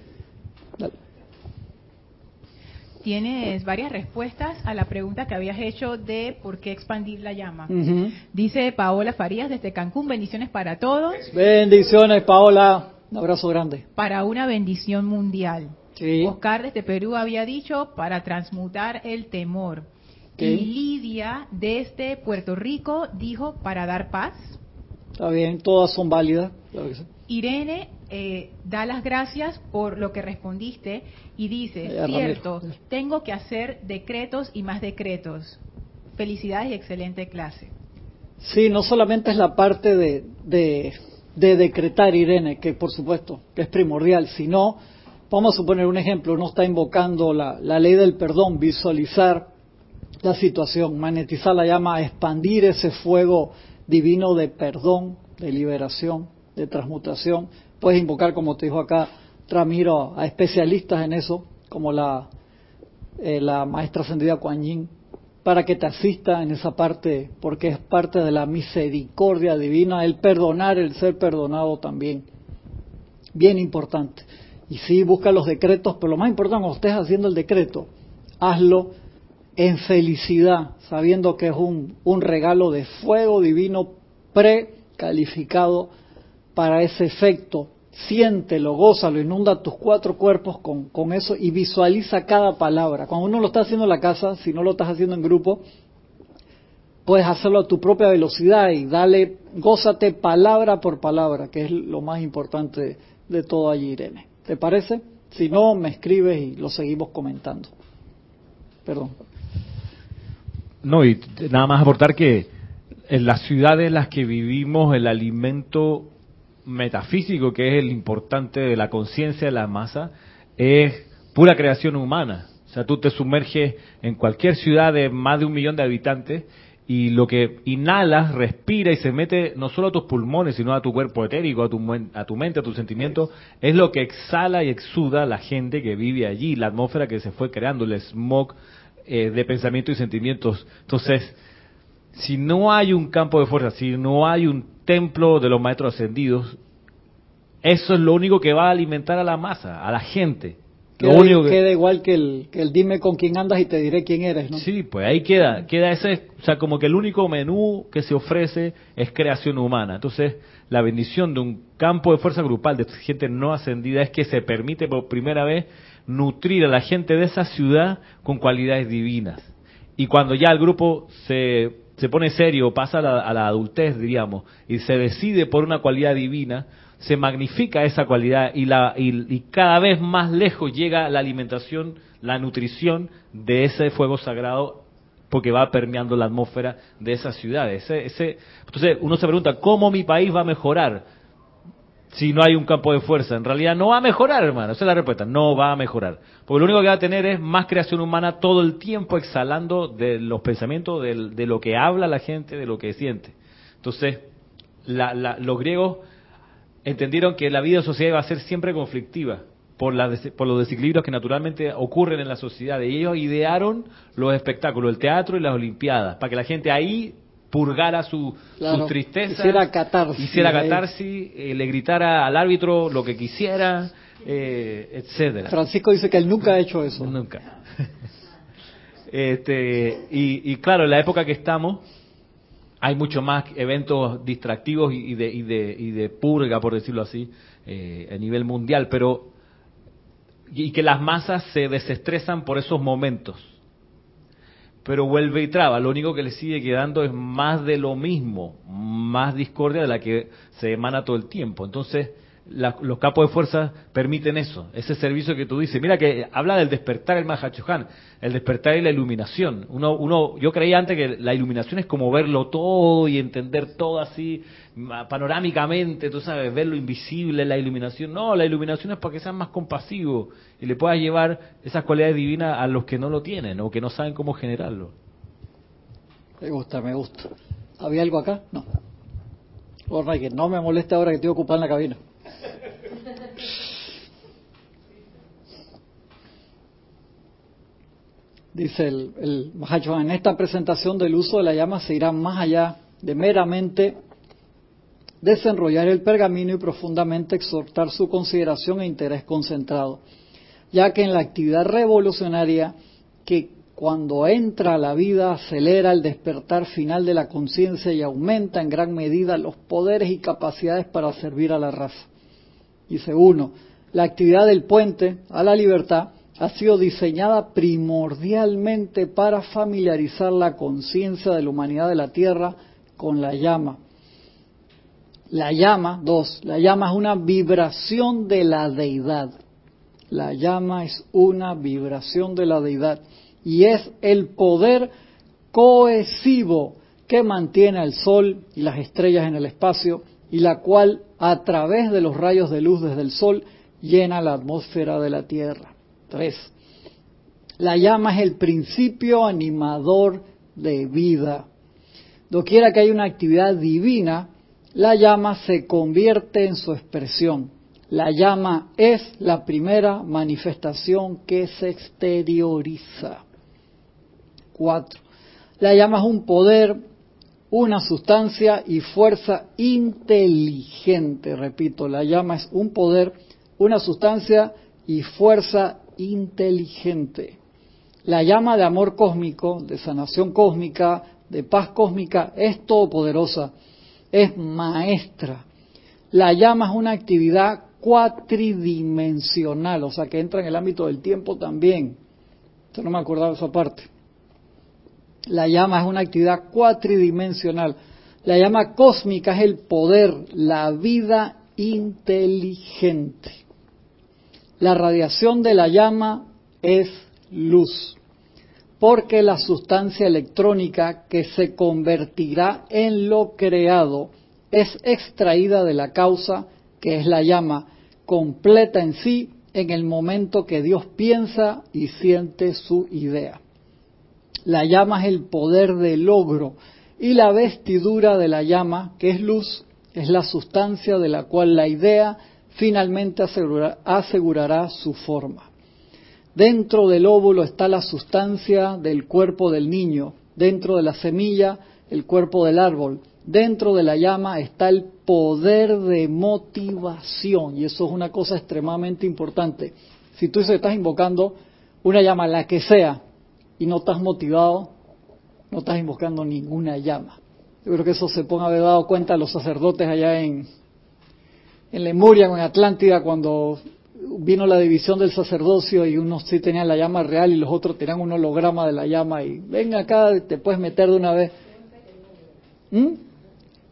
S1: Dale.
S2: Tienes varias respuestas a la pregunta que habías hecho de por qué expandir la llama. Dice Paola Farías desde Cancún, bendiciones para todos,
S1: Bendiciones, Paola. Un abrazo grande.
S2: para una bendición mundial.
S1: Sí.
S2: Oscar desde Perú había dicho para transmutar el temor. Y Lidia, desde Puerto Rico, dijo para dar paz.
S1: Está bien, todas son válidas.
S2: Irene eh, da las gracias por lo que respondiste y dice, cierto, tengo que hacer decretos y más decretos. Felicidades y excelente clase.
S1: Sí, no solamente es la parte de, de, decretar, Irene, que por supuesto que es primordial, sino, vamos a suponer un ejemplo, uno está invocando la, ley del perdón, visualizar la situación, magnetizar la llama, expandir ese fuego divino de perdón, de liberación, de transmutación. Puedes invocar, como te dijo acá Ramiro, a especialistas en eso, como la, eh, maestra ascendida Kuan Yin, para que te asista en esa parte, porque es parte de la misericordia divina, el perdonar, el ser perdonado también. Bien importante. Y sí, busca los decretos, pero lo más importante, cuando estés haciendo el decreto, hazlo en felicidad, sabiendo que es un, un regalo de fuego divino precalificado para ese efecto. Siéntelo, gózalo, inunda tus cuatro cuerpos con, con eso y visualiza cada palabra. Cuando uno lo está haciendo en la casa, si no lo estás haciendo en grupo, puedes hacerlo a tu propia velocidad y dale, gózate palabra por palabra, que es lo más importante de todo allí, Irene. ¿Te parece? Si no, me escribes y lo seguimos comentando. Perdón.
S4: No, y nada más aportar que en las ciudades en las que vivimos el alimento metafísico, que es el importante de la conciencia de la masa, es pura creación humana. O sea, tú te sumerges en cualquier ciudad de más de un millón de habitantes y lo que inhalas, respira y se mete no solo a tus pulmones, sino a tu cuerpo etérico, a tu, a tu mente, a tus sentimientos, es lo que exhala y exuda la gente que vive allí, la atmósfera que se fue creando, el smog eh, de pensamiento y sentimientos. Entonces, si no hay un campo de fuerza, si no hay un templo de los maestros ascendidos, eso es lo único que va a alimentar a la masa, a la gente.
S1: Queda, lo único que... queda igual que el, que el dime con quién andas y te diré quién eres, ¿no?
S4: Sí, pues ahí queda, queda ese, o sea, como que el único menú que se ofrece es creación humana. Entonces, la bendición de un campo de fuerza grupal de gente no ascendida es que se permite por primera vez nutrir a la gente de esa ciudad con cualidades divinas. Y cuando ya el grupo se, se pone serio, pasa a la, adultez, diríamos, y se decide por una cualidad divina, se magnifica esa cualidad y, la, y, cada vez más lejos llega la alimentación, la nutrición de ese fuego sagrado porque va permeando la atmósfera de esa ciudad. Ese, ese, entonces uno se pregunta, ¿cómo mi país va a mejorar? si no hay un campo de fuerza. En realidad no va a mejorar, hermano. Esa es la respuesta. No va a mejorar. Porque lo único que va a tener es más creación humana todo el tiempo exhalando de los pensamientos, de, lo que habla la gente, de lo que siente. Entonces, los griegos entendieron que la vida de sociedad iba a ser siempre conflictiva por, por los desequilibrios que naturalmente ocurren en la sociedad. Y ellos idearon los espectáculos, el teatro y las olimpiadas, para que la gente ahí purgara su, tristeza,
S1: hiciera catarsis,
S4: hiciera catarsis eh, le gritara al árbitro lo que quisiera, eh, etcétera.
S1: Francisco dice que él nunca ha hecho eso.
S4: Nunca. este, y, claro, en la época que estamos, hay mucho más eventos distractivos y, de, y, de, y de purga, por decirlo así, eh, a nivel mundial, pero y que las masas se desestresan por esos momentos pero vuelve y traba. Lo único que le sigue quedando es más de lo mismo, más discordia de la que se emana todo el tiempo. Entonces, los capos de fuerza permiten eso, ese servicio que tú dices. Mira que habla del despertar el Mahachohan, el despertar y la iluminación. Uno, uno, yo creía antes que la iluminación es como verlo todo y entender todo así panorámicamente, tú sabes, ver lo invisible, la iluminación. No, la iluminación es para que sean más compasivos y le puedas llevar esas cualidades divinas a los que no lo tienen o que no saben cómo generarlo.
S1: Me gusta, me gusta. ¿Había algo acá? No. que no me moleste ahora que estoy ocupado la cabina. Dice el, el en esta presentación del uso de la llama se irá más allá de meramente desenrollar el pergamino y profundamente exhortar su consideración e interés concentrado, ya que en la actividad revolucionaria que cuando entra a la vida acelera el despertar final de la conciencia y aumenta en gran medida los poderes y capacidades para servir a la raza. Dice uno, la actividad del puente a la libertad ha sido diseñada primordialmente para familiarizar la conciencia de la humanidad de la Tierra con la llama. La llama, dos, la llama es una vibración de la deidad. La llama es una vibración de la deidad y es el poder cohesivo que mantiene al Sol y las estrellas en el espacio y la cual a través de los rayos de luz desde el Sol llena la atmósfera de la Tierra. Tres. La llama es el principio animador de vida. Doquiera que hay una actividad divina, la llama se convierte en su expresión. La llama es la primera manifestación que se exterioriza. Cuatro. La llama es un poder, una sustancia y fuerza inteligente. Repito, la llama es un poder, una sustancia y fuerza inteligente. La llama de amor cósmico, de sanación cósmica, de paz cósmica, es todopoderosa, es maestra. La llama es una actividad cuatridimensional, o sea que entra en el ámbito del tiempo también. Yo no me acordaba de esa parte. La llama es una actividad cuatridimensional. La llama cósmica es el poder, la vida inteligente. La radiación de la llama es luz, porque la sustancia electrónica que se convertirá en lo creado es extraída de la causa que es la llama, completa en sí en el momento que Dios piensa y siente su idea. La llama es el poder del logro y la vestidura de la llama, que es luz, es la sustancia de la cual la idea finalmente asegurará su forma. Dentro del óvulo está la sustancia del cuerpo del niño, dentro de la semilla el cuerpo del árbol, dentro de la llama está el poder de motivación y eso es una cosa extremadamente importante. Si tú se estás invocando una llama, la que sea, y no estás motivado, no estás invocando ninguna llama. Yo creo que eso se ponga a haber dado cuenta los sacerdotes allá en, en Lemuria o en Atlántida cuando vino la división del sacerdocio y unos sí tenían la llama real y los otros tenían un holograma de la llama y ven acá, te puedes meter de una vez. ¿Mm?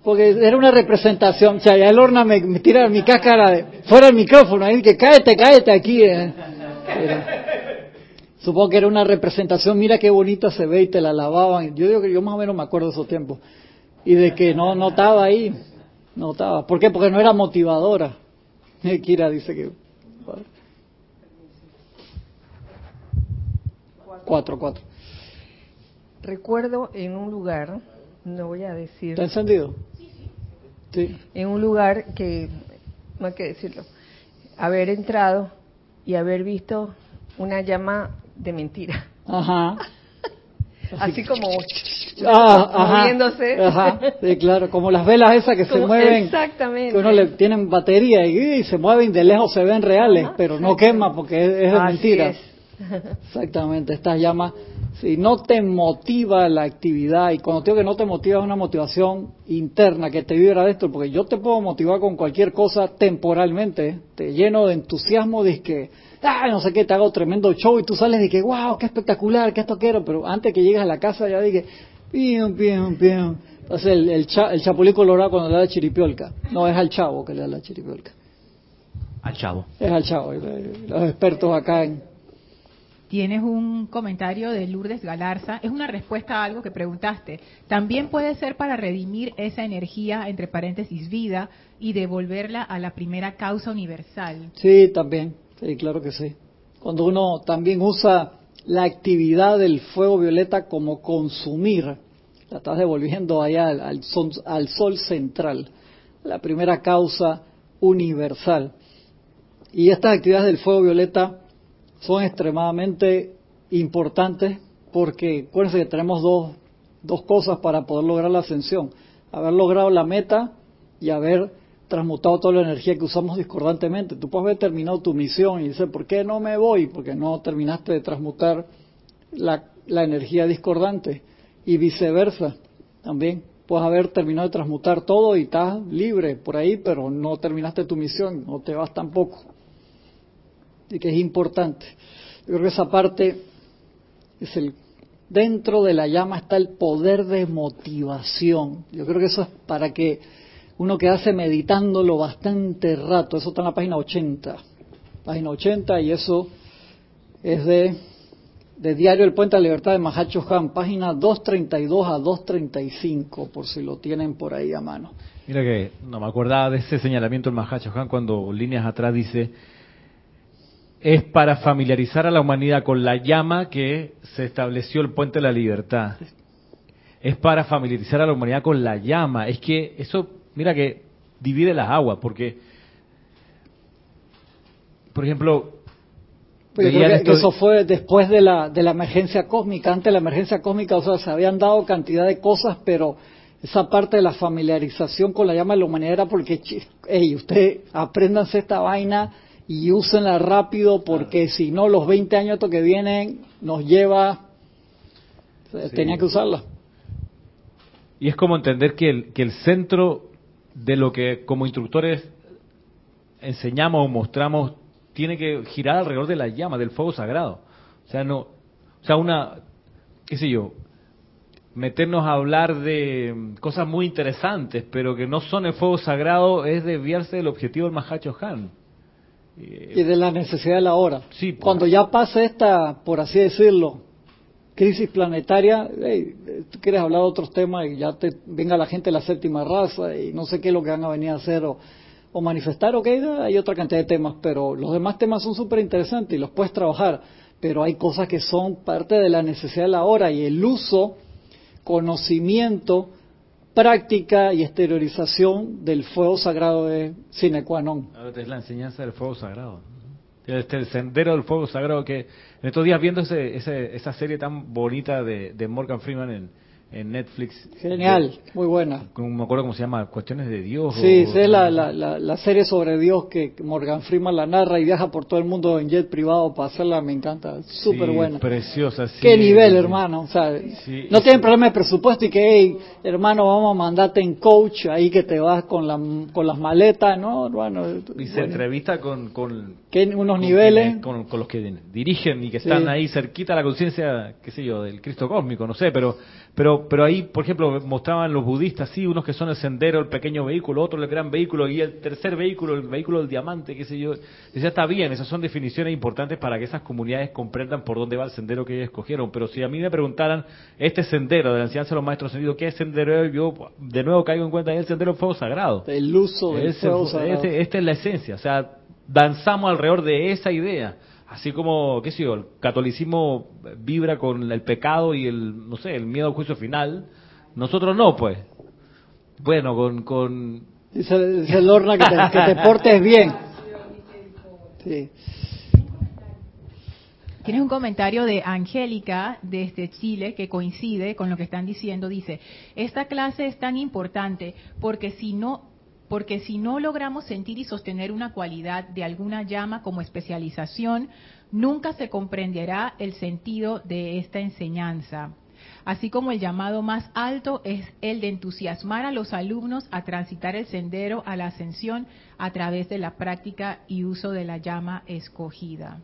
S1: Porque era una representación, o sea, ya el horna me, tira mi cáscara de, fuera del micrófono, ahí que cáete, cáete aquí. Eh. Supongo que era una representación, mira qué bonita se ve y te la lavaban. Yo digo que yo más o menos me acuerdo de esos tiempos. Y de que no, no estaba ahí. Notaba. ¿Por qué? Porque no era motivadora. Kira dice que... Cuatro, cuatro.
S5: Recuerdo en un lugar, no voy a decir...
S1: ¿Está encendido? Sí.
S5: En un lugar que, no hay que decirlo, haber entrado y haber visto una llama de mentira.
S1: Ajá.
S5: Así, como
S1: ah,
S5: moviéndose.
S1: Ajá, sí, claro, como las velas esas que se mueven.
S5: Exactamente.
S1: Que uno le tienen batería y, se mueven de lejos se ven reales, pero no quema porque es, de mentira. Exactamente, estas llamas, si no te motiva la actividad, y cuando digo que no te motiva es una motivación interna que te vibra de esto, porque yo te puedo motivar con cualquier cosa temporalmente, te lleno de entusiasmo, de que ah, no sé qué, te hago tremendo show y tú sales de que, wow, qué espectacular, qué esto quiero, pero antes que llegues a la casa ya dije, pium, pium, pium. Entonces el, el, el chapulín colorado cuando le da chiripiolca. No, es al chavo que le da la chiripiolca.
S3: Al chavo.
S1: Es al chavo. Los expertos acá en...
S2: Tienes un comentario de Lourdes Galarza. Es una respuesta a algo que preguntaste. También puede ser para redimir esa energía, entre paréntesis, vida, y devolverla a la primera causa universal.
S1: Sí, también. Sí, claro que sí. Cuando uno también usa la actividad del fuego violeta como consumir, la estás devolviendo allá al, sol, al sol central, la primera causa universal. Y estas actividades del fuego violeta son extremadamente importantes porque, acuérdense que tenemos dos, dos cosas para poder lograr la ascensión. Haber logrado la meta y haber transmutado toda la energía que usamos discordantemente. Tú puedes haber terminado tu misión y dices, ¿por qué no me voy? Porque no terminaste de transmutar la, la energía discordante. Y viceversa, también. Puedes haber terminado de transmutar todo y estás libre por ahí, pero no terminaste tu misión, no te vas tampoco. Y que es importante. Yo creo que esa parte es el dentro de la llama está el poder de motivación. Yo creo que eso es para que uno quedase meditándolo bastante rato. Eso está en la página 80. Página 80 y eso es de, de Diario El Puente de la Libertad de Mahacho Han, página 232 a 235, por si lo tienen por ahí a mano.
S4: Mira que no me acordaba de ese señalamiento del Mahacho Han cuando líneas atrás dice es para familiarizar a la humanidad con la llama que se estableció el puente de la libertad. Es para familiarizar a la humanidad con la llama. Es que eso, mira que divide las aguas, porque, por ejemplo,
S1: pues yo creo que, eso fue después de la, de la emergencia cósmica. Antes de la emergencia cósmica, o sea, se habían dado cantidad de cosas, pero esa parte de la familiarización con la llama de la humanidad era porque, hey, usted apréndanse esta vaina y úsenla rápido porque si no los 20 años que vienen nos lleva tenía que usarla.
S4: Y es como entender que el, que el centro de lo que como instructores enseñamos o mostramos tiene que girar alrededor de la llama del fuego sagrado. O sea no o sea una qué sé yo meternos a hablar de cosas muy interesantes pero que no son el fuego sagrado es desviarse del objetivo del Mahacho Han
S1: y de la necesidad de la hora.
S4: Sí.
S1: Cuando ya pase esta, por así decirlo, crisis planetaria, tú quieres hablar de otros temas y ya te venga la gente de la séptima raza y no sé qué es lo que van a venir a hacer o, o manifestar, ok, hay otra cantidad de temas, pero los demás temas son súper interesantes y los puedes trabajar, pero hay cosas que son parte de la necesidad de la hora y el uso, conocimiento, práctica y exteriorización del fuego sagrado de sine qua non.
S4: Es la enseñanza del fuego sagrado. Este, el sendero del fuego sagrado que en estos días viendo ese, esa serie tan bonita de, de Morgan Freeman en, en Netflix.
S1: Genial, muy buena.
S4: No me acuerdo cómo se llama, Cuestiones de Dios.
S1: Sí, es la, la, la, serie sobre Dios que Morgan Freeman la narra y viaja por todo el mundo en jet privado para hacerla, me encanta, súper buena.
S4: Preciosa, sí.
S1: Qué nivel, hermano, o sea, no tienen problema de presupuesto y que, hey, hermano, vamos a mandarte en coach ahí que te vas con, la, con las maletas, ¿no? Bueno,
S4: y se entrevista con... con
S1: unos niveles.
S4: con, con, los que dirigen y que están ahí cerquita a la conciencia, qué sé yo, del Cristo cósmico, no sé, pero pero, pero ahí, por ejemplo, mostraban los budistas, sí, unos que son el sendero, el pequeño vehículo, otro el gran vehículo, y el tercer vehículo, el vehículo del diamante, qué sé yo. Ya está bien, esas son definiciones importantes para que esas comunidades comprendan por dónde va el sendero que ellos escogieron. Pero si a mí me preguntaran, este sendero de la enseñanza de los maestros sentidos, ¿qué es sendero? Yo de nuevo caigo en cuenta, es el sendero del fuego sagrado.
S1: El uso del fuego sagrado.
S4: esta es la esencia, o sea, danzamos alrededor de esa idea así como, qué sé yo, el catolicismo vibra con el pecado y el, no sé, el miedo al juicio final, nosotros no, pues. Bueno, con... con...
S1: Dice, dice Lorna que te, que te portes bien. Sí.
S2: Tienes un comentario de Angélica desde Chile que coincide con lo que están diciendo. Dice, esta clase es tan importante porque si no porque si no logramos sentir y sostener una cualidad de alguna llama como especialización, nunca se comprenderá el sentido de esta enseñanza. Así como el llamado más alto es el de entusiasmar a los alumnos a transitar el sendero a la ascensión a través de la práctica y uso de la llama escogida.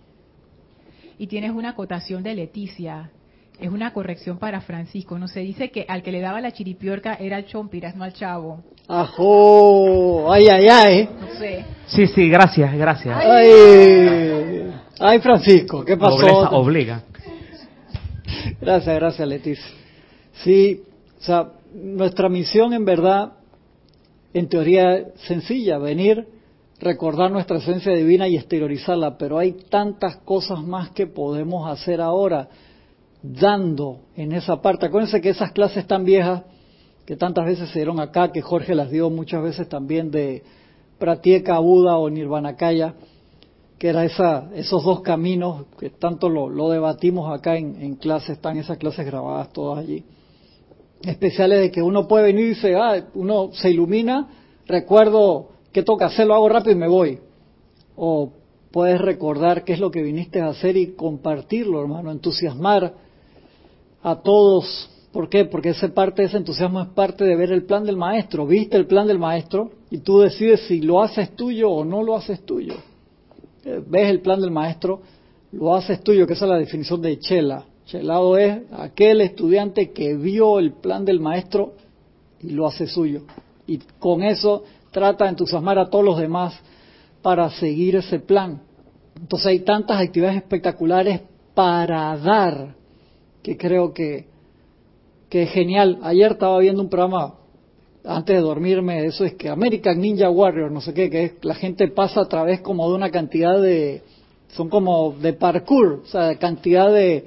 S2: Y tienes una acotación de Leticia, es una corrección para Francisco. No se dice que al que le daba la chiripiorca era el chompiras, no al chavo.
S1: ¡Ajo! ¡Ay, ay, ay!
S2: No sé.
S3: Sí, sí, gracias, gracias.
S1: ¡Ay! ¡Ay, Francisco! ¿Qué pasó?
S3: Nobleza obliga.
S1: Gracias, gracias, Leticia. Sí, o sea, nuestra misión en verdad, en teoría, sencilla, venir, recordar nuestra esencia divina y exteriorizarla, pero hay tantas cosas más que podemos hacer ahora dando en esa parte. Acuérdense que esas clases tan viejas que tantas veces se dieron acá, que Jorge las dio muchas veces también de Pratieka Buda o Nirvanakaya, que era esa, esos dos caminos que tanto lo, debatimos acá en, en clases, están esas clases grabadas todas allí. Especiales de que uno puede venir y dice, ah, uno se ilumina, recuerdo qué toca hacer, lo hago rápido y me voy. O puedes recordar qué es lo que viniste a hacer y compartirlo, hermano, entusiasmar a todos. ¿Por qué? Porque ese parte ese entusiasmo es parte de ver el plan del maestro. Viste el plan del maestro y tú decides si lo haces tuyo o no lo haces tuyo. Eh, ves el plan del maestro, lo haces tuyo, que esa es la definición de chela. Chelado es aquel estudiante que vio el plan del maestro y lo hace suyo. Y con eso trata de entusiasmar a todos los demás para seguir ese plan. Entonces hay tantas actividades espectaculares para dar que creo que, que es genial. Ayer estaba viendo un programa antes de dormirme, eso es que American Ninja Warrior, no sé qué, que es, la gente pasa a través como de una cantidad de, son como de parkour, o sea, de cantidad de,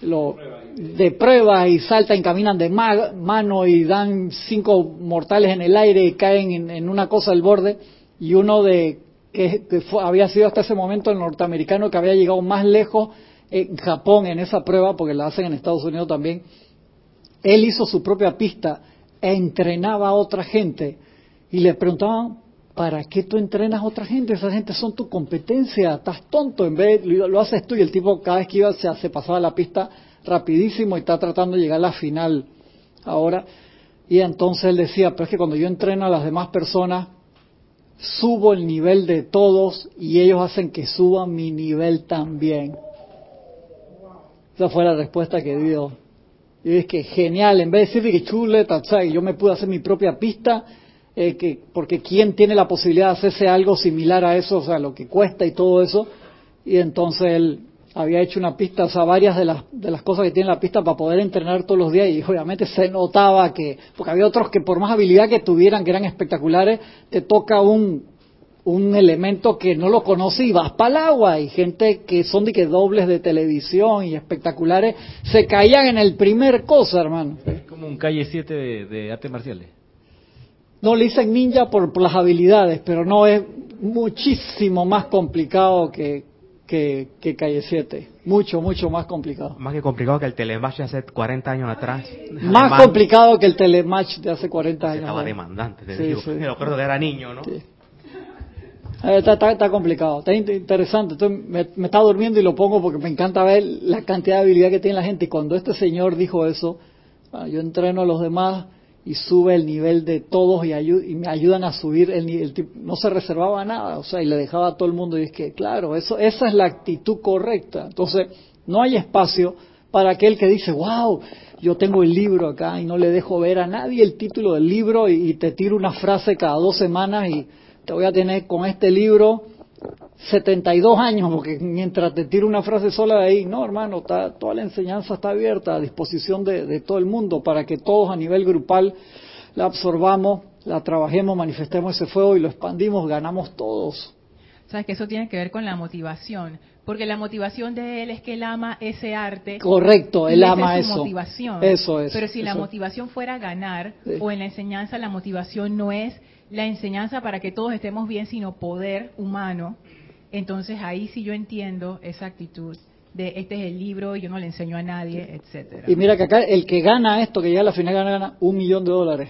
S1: lo, de pruebas y saltan y caminan de mano y dan cinco mortales en el aire y caen en, una cosa al borde y uno de que, había sido hasta ese momento el norteamericano que había llegado más lejos en Japón en esa prueba porque la hacen en Estados Unidos también él hizo su propia pista entrenaba a otra gente y le preguntaban, ¿para qué tú entrenas a otra gente? Esa gente son tu competencia, estás tonto, en vez lo, haces tú y el tipo cada vez que iba se, se pasaba la pista rapidísimo y está tratando de llegar a la final ahora. Y entonces él decía, pero es que cuando yo entreno a las demás personas, subo el nivel de todos y ellos hacen que suban mi nivel también. Esa fue la respuesta que dio y es que genial, en vez de decir que chuleta, yo me pude hacer mi propia pista, eh, que, porque quién tiene la posibilidad de hacerse algo similar a eso, o sea, lo que cuesta y todo eso. Y entonces él había hecho una pista, o sea, varias de las, de las cosas que tiene la pista para poder entrenar todos los días y obviamente se notaba que, porque había otros que por más habilidad que tuvieran, que eran espectaculares, te toca un, un elemento que no lo conoce y vas para el agua. Y gente que son de que dobles de televisión y espectaculares se caían en el primer cosa, hermano.
S4: Es como un calle 7 de, de artes marciales.
S1: No le dicen ninja por, las habilidades, pero no es muchísimo más complicado que, que, Calle 7. Mucho, mucho más complicado.
S3: Más que complicado que el telematch de hace 40 años atrás.
S1: Más complicado que el telematch de hace 40 años.
S3: Estaba demandante, te digo. Me acuerdo que era niño, ¿no?
S1: Eh, está, está, complicado, está interesante. Entonces me, me está durmiendo y lo pongo porque me encanta ver la cantidad de habilidad que tiene la gente. Y cuando este señor dijo eso, ah, yo entreno a los demás y sube el nivel de todos y, y me ayudan a subir el nivel. No se reservaba nada, o sea, y le dejaba a todo el mundo. Y es que, claro, eso, esa es la actitud correcta. Entonces, no hay espacio para aquel que dice, wow, yo tengo el libro acá y no le dejo ver a nadie el título del libro y te tiro una frase cada dos semanas y te voy a tener con este libro 72 años, porque mientras te tiro una frase sola de ahí, no hermano, está, toda la enseñanza está abierta a disposición de, todo el mundo para que todos a nivel grupal la absorbamos, la trabajemos, manifestemos ese fuego y lo expandimos, ganamos todos.
S2: Sabes que eso tiene que ver con la motivación, porque la motivación de él es que él ama ese arte.
S1: Correcto, él ama
S2: es
S1: su
S2: motivación.
S1: Eso es.
S2: Pero si la motivación fuera ganar, o en la enseñanza la motivación no es la enseñanza para que todos estemos bien, sino poder humano, entonces ahí sí yo entiendo esa actitud de este es el libro, yo no le enseño a nadie, etcétera.
S1: Y mira que acá el que gana esto, que ya a la final gana, gana un millón de dólares.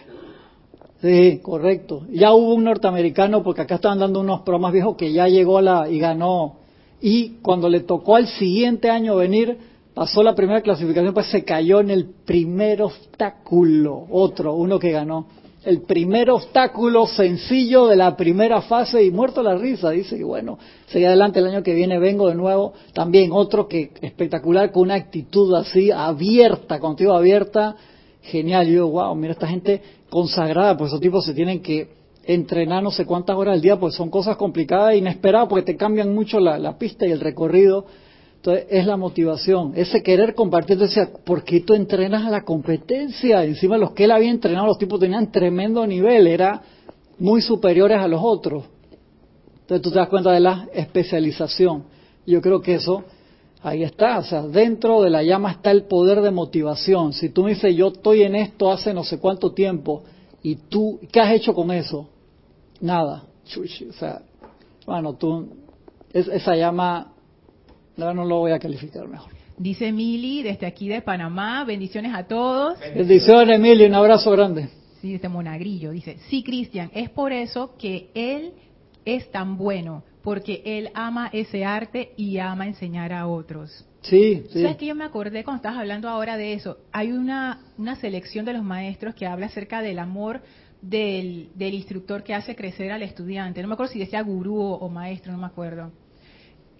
S1: Sí, correcto. Ya hubo un norteamericano, porque acá estaban dando unos programas viejos, que ya llegó a la y ganó. Y cuando le tocó al siguiente año venir, pasó la primera clasificación, pues se cayó en el primer obstáculo, otro, uno que ganó el primer obstáculo sencillo de la primera fase y muerto la risa. Dice que bueno, seguí adelante el año que viene, vengo de nuevo. También otro que espectacular con una actitud así abierta, contigo abierta, genial. yo, wow, mira esta gente consagrada, pues esos tipos se tienen que entrenar no sé cuántas horas al día, pues son cosas complicadas e inesperadas porque te cambian mucho la pista y el recorrido entonces, es la motivación, ese querer compartir. Decía, ¿por qué tú entrenas a la competencia? Encima, los que él había entrenado, los tipos tenían tremendo nivel, eran muy superiores a los otros. Entonces, tú te das cuenta de la especialización. Yo creo que eso, ahí está. O sea, dentro de la llama está el poder de motivación. Si tú me dices, yo estoy en esto hace no sé cuánto tiempo, y tú, ¿qué has hecho con eso? Nada. O sea, bueno, tú, esa llama no, no lo voy a calificar mejor.
S2: Dice Mili, desde aquí de Panamá, bendiciones a todos.
S1: Bendiciones, Mili, un abrazo grande.
S2: Sí, este monagrillo, dice, sí, Cristian, es por eso que él es tan bueno, porque él ama ese arte y ama enseñar a otros.
S1: Sí, sí.
S2: ¿Sabes que yo me acordé cuando estabas hablando ahora de eso? Hay una, una selección de los maestros que habla acerca del amor del, del instructor que hace crecer al estudiante. No me acuerdo si decía gurú o maestro, no me acuerdo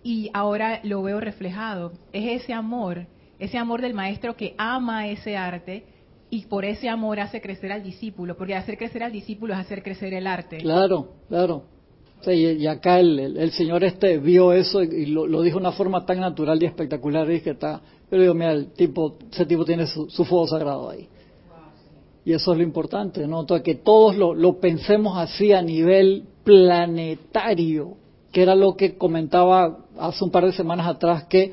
S2: y ahora lo veo reflejado. Es ese amor, ese amor del maestro que ama ese arte y por ese amor hace crecer al discípulo, porque hacer crecer al discípulo es hacer crecer el arte.
S1: Claro, claro. y, acá el, señor este vio eso y, lo, dijo de una forma tan natural y espectacular. Y que está, yo digo, mira, el tipo, ese tipo tiene su, fuego sagrado ahí. Y eso es lo importante, ¿no? que todos lo, lo pensemos así a nivel planetario, que era lo que comentaba hace un par de semanas atrás, que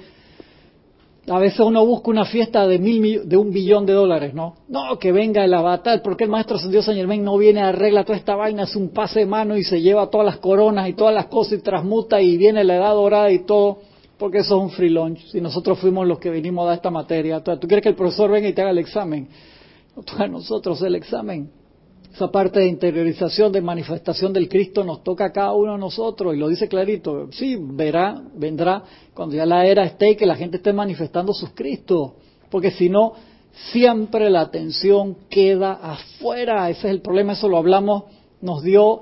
S1: a veces uno busca una fiesta de mil de un billón de dólares, ¿no? No, que venga el avatar, porque el maestro Dios San Germain no viene a arreglar toda esta vaina, es un pase de mano y se lleva todas las coronas y todas las cosas y transmuta y viene la edad dorada y todo, porque eso es un free lunch. Si nosotros fuimos los que vinimos a dar esta materia, ¿tú quieres que el profesor venga y te haga el examen? No, a nosotros el examen. Esa parte de interiorización, de manifestación del Cristo nos toca a cada uno de nosotros y lo dice clarito. Sí, verá, vendrá cuando ya la era esté y que la gente esté manifestando sus Cristos. Porque si no, siempre la atención queda afuera. Ese es el problema, eso lo hablamos, nos dio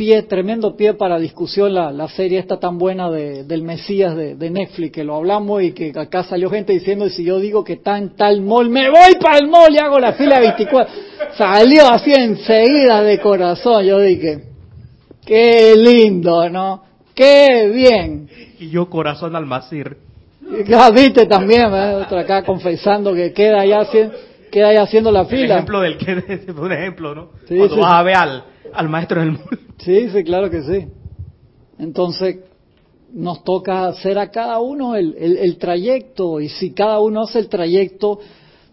S1: pie, tremendo pie para discusión la, la serie esta tan buena de, del Mesías de, de, Netflix, que lo hablamos y que acá salió gente diciendo, y si yo digo que está en tal mall, me voy para el mall y hago la fila 24. Salió así enseguida de corazón, yo dije, qué lindo, ¿no? Qué bien.
S3: Y yo corazón almacir.
S1: Ya viste también, ¿eh? otro acá confesando que queda allá, queda allá haciendo la fila.
S3: El ejemplo del que, un ejemplo, ¿no? Cuando vas a ver al, al maestro del mall.
S1: Sí, sí, claro que sí. Entonces, nos toca hacer a cada uno el, el, trayecto y si cada uno hace el trayecto,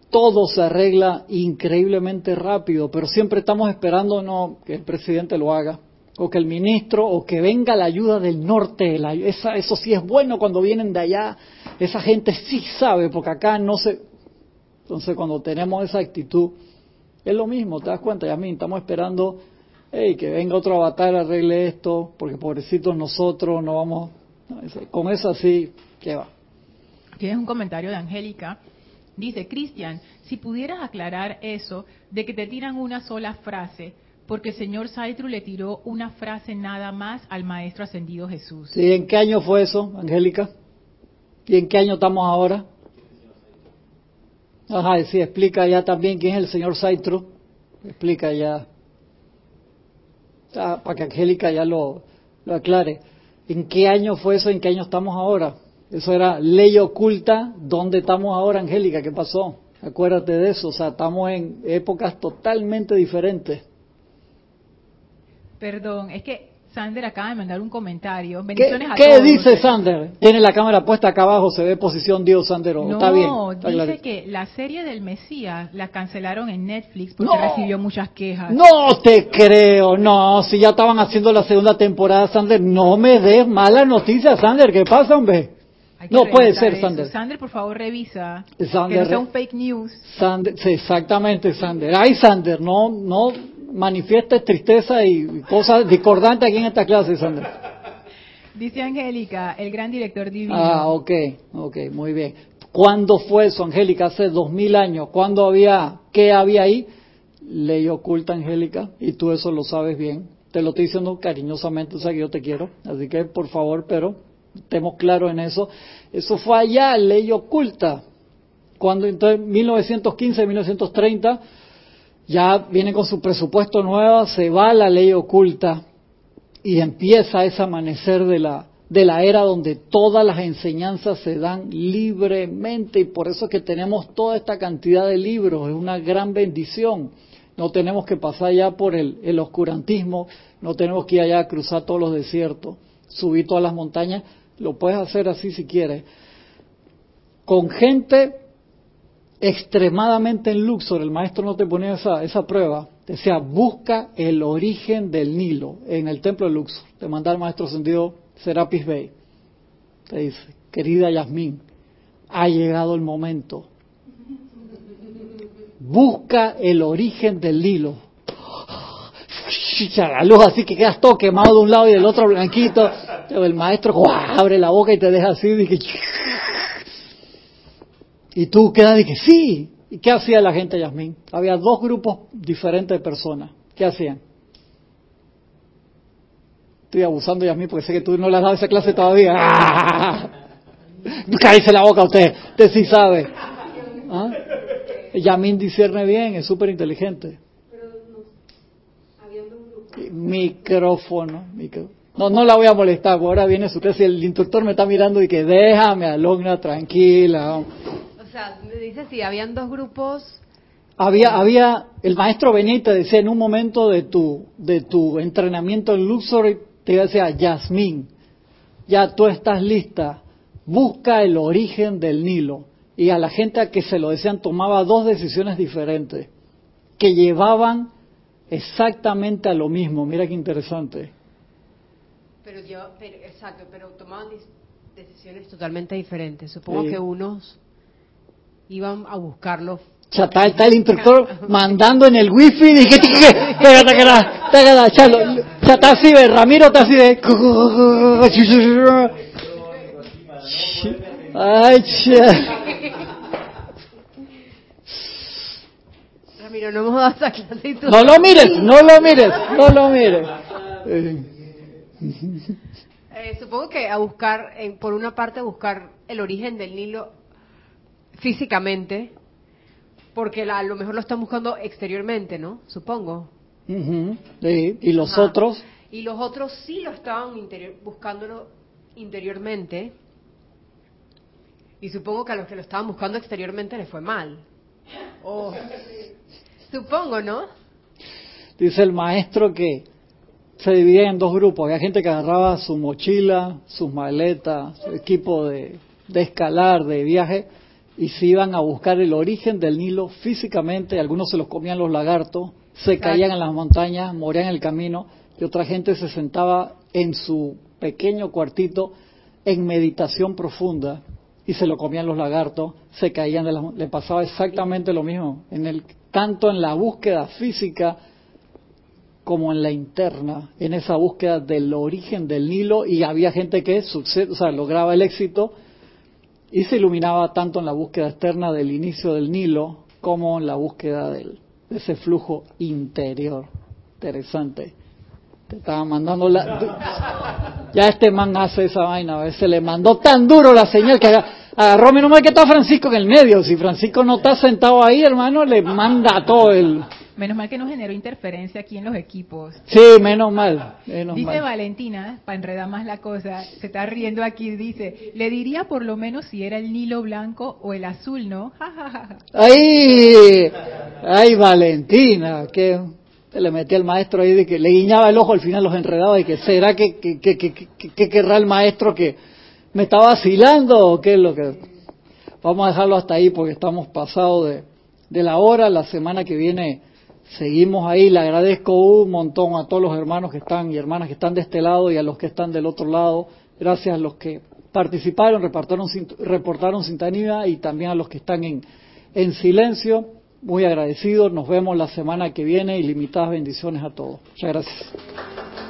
S1: todo se arregla increíblemente rápido, pero siempre estamos esperando no que el presidente lo haga o que el ministro o que venga la ayuda del norte, esa, eso sí es bueno cuando vienen de allá, esa gente sí sabe, porque acá no se... Entonces cuando tenemos esa actitud, es lo mismo, te das cuenta, ya mí estamos esperando hey, que venga otro avatar, arregle esto, porque pobrecitos nosotros no vamos, con eso así, ¿qué va?
S2: Tienes un comentario de Angélica. Dice, Cristian, si pudieras aclarar eso de que te tiran una sola frase, porque el señor Saitru le tiró una frase nada más al maestro ascendido Jesús.
S1: Sí, ¿en qué año fue eso, Angélica? ¿Y en qué año estamos ahora? Ajá, sí, explica ya también quién es el señor Saitru. Explica ya para que Angélica ya lo, lo aclare. ¿En qué año fue eso? ¿En qué año estamos ahora? Eso era ley oculta. ¿Dónde estamos ahora, Angélica? ¿Qué pasó? Acuérdate de eso. O sea, estamos en épocas totalmente diferentes.
S2: Perdón, es que Sander acaba de mandar un comentario.
S1: Bendiciones ¿Qué, ¿qué dice Sander? Tiene la cámara puesta acá abajo, se ve posición Dios, Sander. No, está bien.
S2: dice que la serie del Mesías la cancelaron en Netflix porque recibió muchas quejas.
S1: No te creo, no. Si ya estaban haciendo la segunda temporada, Sander, no me des malas noticias, Sander. ¿Qué pasa, hombre? No puede ser, Sander.
S2: Sander, por favor, revisa. Sander, que no sea un fake news.
S1: Sander, sí, exactamente, Sander. Ay, Sander, no, no manifiesta tristeza y cosas discordantes aquí en esta clase, Sandra.
S2: Dice Angélica, el gran director divino.
S1: Ah, ok, ok, muy bien. ¿Cuándo fue eso, Angélica? Hace dos mil años. ¿Cuándo había, qué había ahí? Ley oculta, Angélica, y tú eso lo sabes bien. Te lo estoy diciendo cariñosamente, o sea que yo te quiero. Así que, por favor, pero estemos claros en eso. Eso fue allá, ley oculta. Cuando entonces, 1915, 1930 ya viene con su presupuesto nuevo, se va la ley oculta y empieza ese amanecer de la, de la era donde todas las enseñanzas se dan libremente y por eso es que tenemos toda esta cantidad de libros, es una gran bendición. No tenemos que pasar ya por el, el oscurantismo, no tenemos que ir allá a cruzar todos los desiertos, subir todas las montañas, lo puedes hacer así si quieres. Con gente extremadamente en Luxor, el maestro no te ponía esa, esa prueba, decía, busca el origen del Nilo en el templo de Luxor. Te manda el maestro sentido Serapis Bey. Te dice, querida Yasmín, ha llegado el momento. Busca el origen del Nilo. La luz así que quedas todo quemado de un lado y del otro blanquito. El maestro abre la boca y te deja así. Y tú quedas y que sí. ¿Y qué hacía la gente, Yasmín? Había dos grupos diferentes de personas. ¿Qué hacían? Estoy abusando mí porque sé que tú no le has dado esa clase todavía. ¡Ah! Cállese la boca usted, usted sí sabe. ¿Ah? Yamin discierne bien, es súper inteligente. Micrófono, micrófono. No, no la voy a molestar, ahora viene su clase y el instructor me está mirando y que déjame, alumna, tranquila.
S6: Sea, dice si habían dos grupos.
S1: Había, había, el maestro te decía en un momento de tu, de tu entrenamiento en Luxor, te decía, Yasmín, ya tú estás lista, busca el origen del Nilo. Y a la gente a que se lo decían tomaba dos decisiones diferentes, que llevaban exactamente a lo mismo. Mira qué interesante.
S6: Pero yo, pero, exacto, pero tomaban decisiones totalmente diferentes. Supongo que unos iban a buscarlo.
S1: Ya está, está el instructor mandando en el wifi y ya está así de Ramiro está así de ay
S6: Ramiro no hemos dado esa clase
S1: no lo mires no lo mires no lo mires.
S6: Eh, supongo que a buscar, por una parte, buscar el origen del Nilo físicamente, porque a lo mejor lo están buscando exteriormente, ¿no? Supongo.
S1: ¿Y los otros?
S6: Y los otros sí lo estaban interior, buscándolo interiormente. Y supongo que a los que lo estaban buscando exteriormente les fue mal. Oh. Supongo, ¿no?
S1: Dice el maestro que se dividía en dos grupos. Había gente que agarraba su mochila, sus maletas, su equipo de, escalar, de viaje, y se iban a buscar el origen del Nilo físicamente. Algunos se los comían los lagartos, se caían en las montañas, morían en el camino, y otra gente se sentaba en su pequeño cuartito en meditación profunda y se lo comían los lagartos, se caían de las, le pasaba exactamente lo mismo, en el tanto en la búsqueda física como en la interna, en esa búsqueda del origen del Nilo, y había gente que o sea, lograba el éxito y se iluminaba tanto en la búsqueda externa del inicio del Nilo como en la búsqueda del, de ese flujo interior. Interesante. Te estaba mandando la... Ya este man hace esa vaina, a veces le mandó tan duro la señal que agarró menos mal que está Francisco en el medio. Si Francisco no está sentado ahí, hermano, le manda todo el...
S2: Menos mal que no generó interferencia aquí en los equipos.
S1: Sí, menos mal.
S2: dice Valentina, para enredar más la cosa, se está riendo aquí, dice, le diría por lo menos si era el Nilo blanco o el azul, ¿no?
S1: ¡Ay! ¡Ay, Valentina! Que le metía al maestro ahí de que le guiñaba el ojo, al final los enredaba y que será que, que, que, que, querrá el maestro que me está vacilando o qué es lo que... Vamos a dejarlo hasta ahí porque estamos pasados de, de la hora. La semana que viene Seguimos ahí, le agradezco un montón a todos los hermanos que están y hermanas que están de este lado y a los que están del otro lado. Gracias a los que participaron, reportaron, reportaron sintonía y también a los que están en, en silencio. Muy agradecidos. Nos vemos la semana que viene y limitadas bendiciones a todos. Muchas gracias.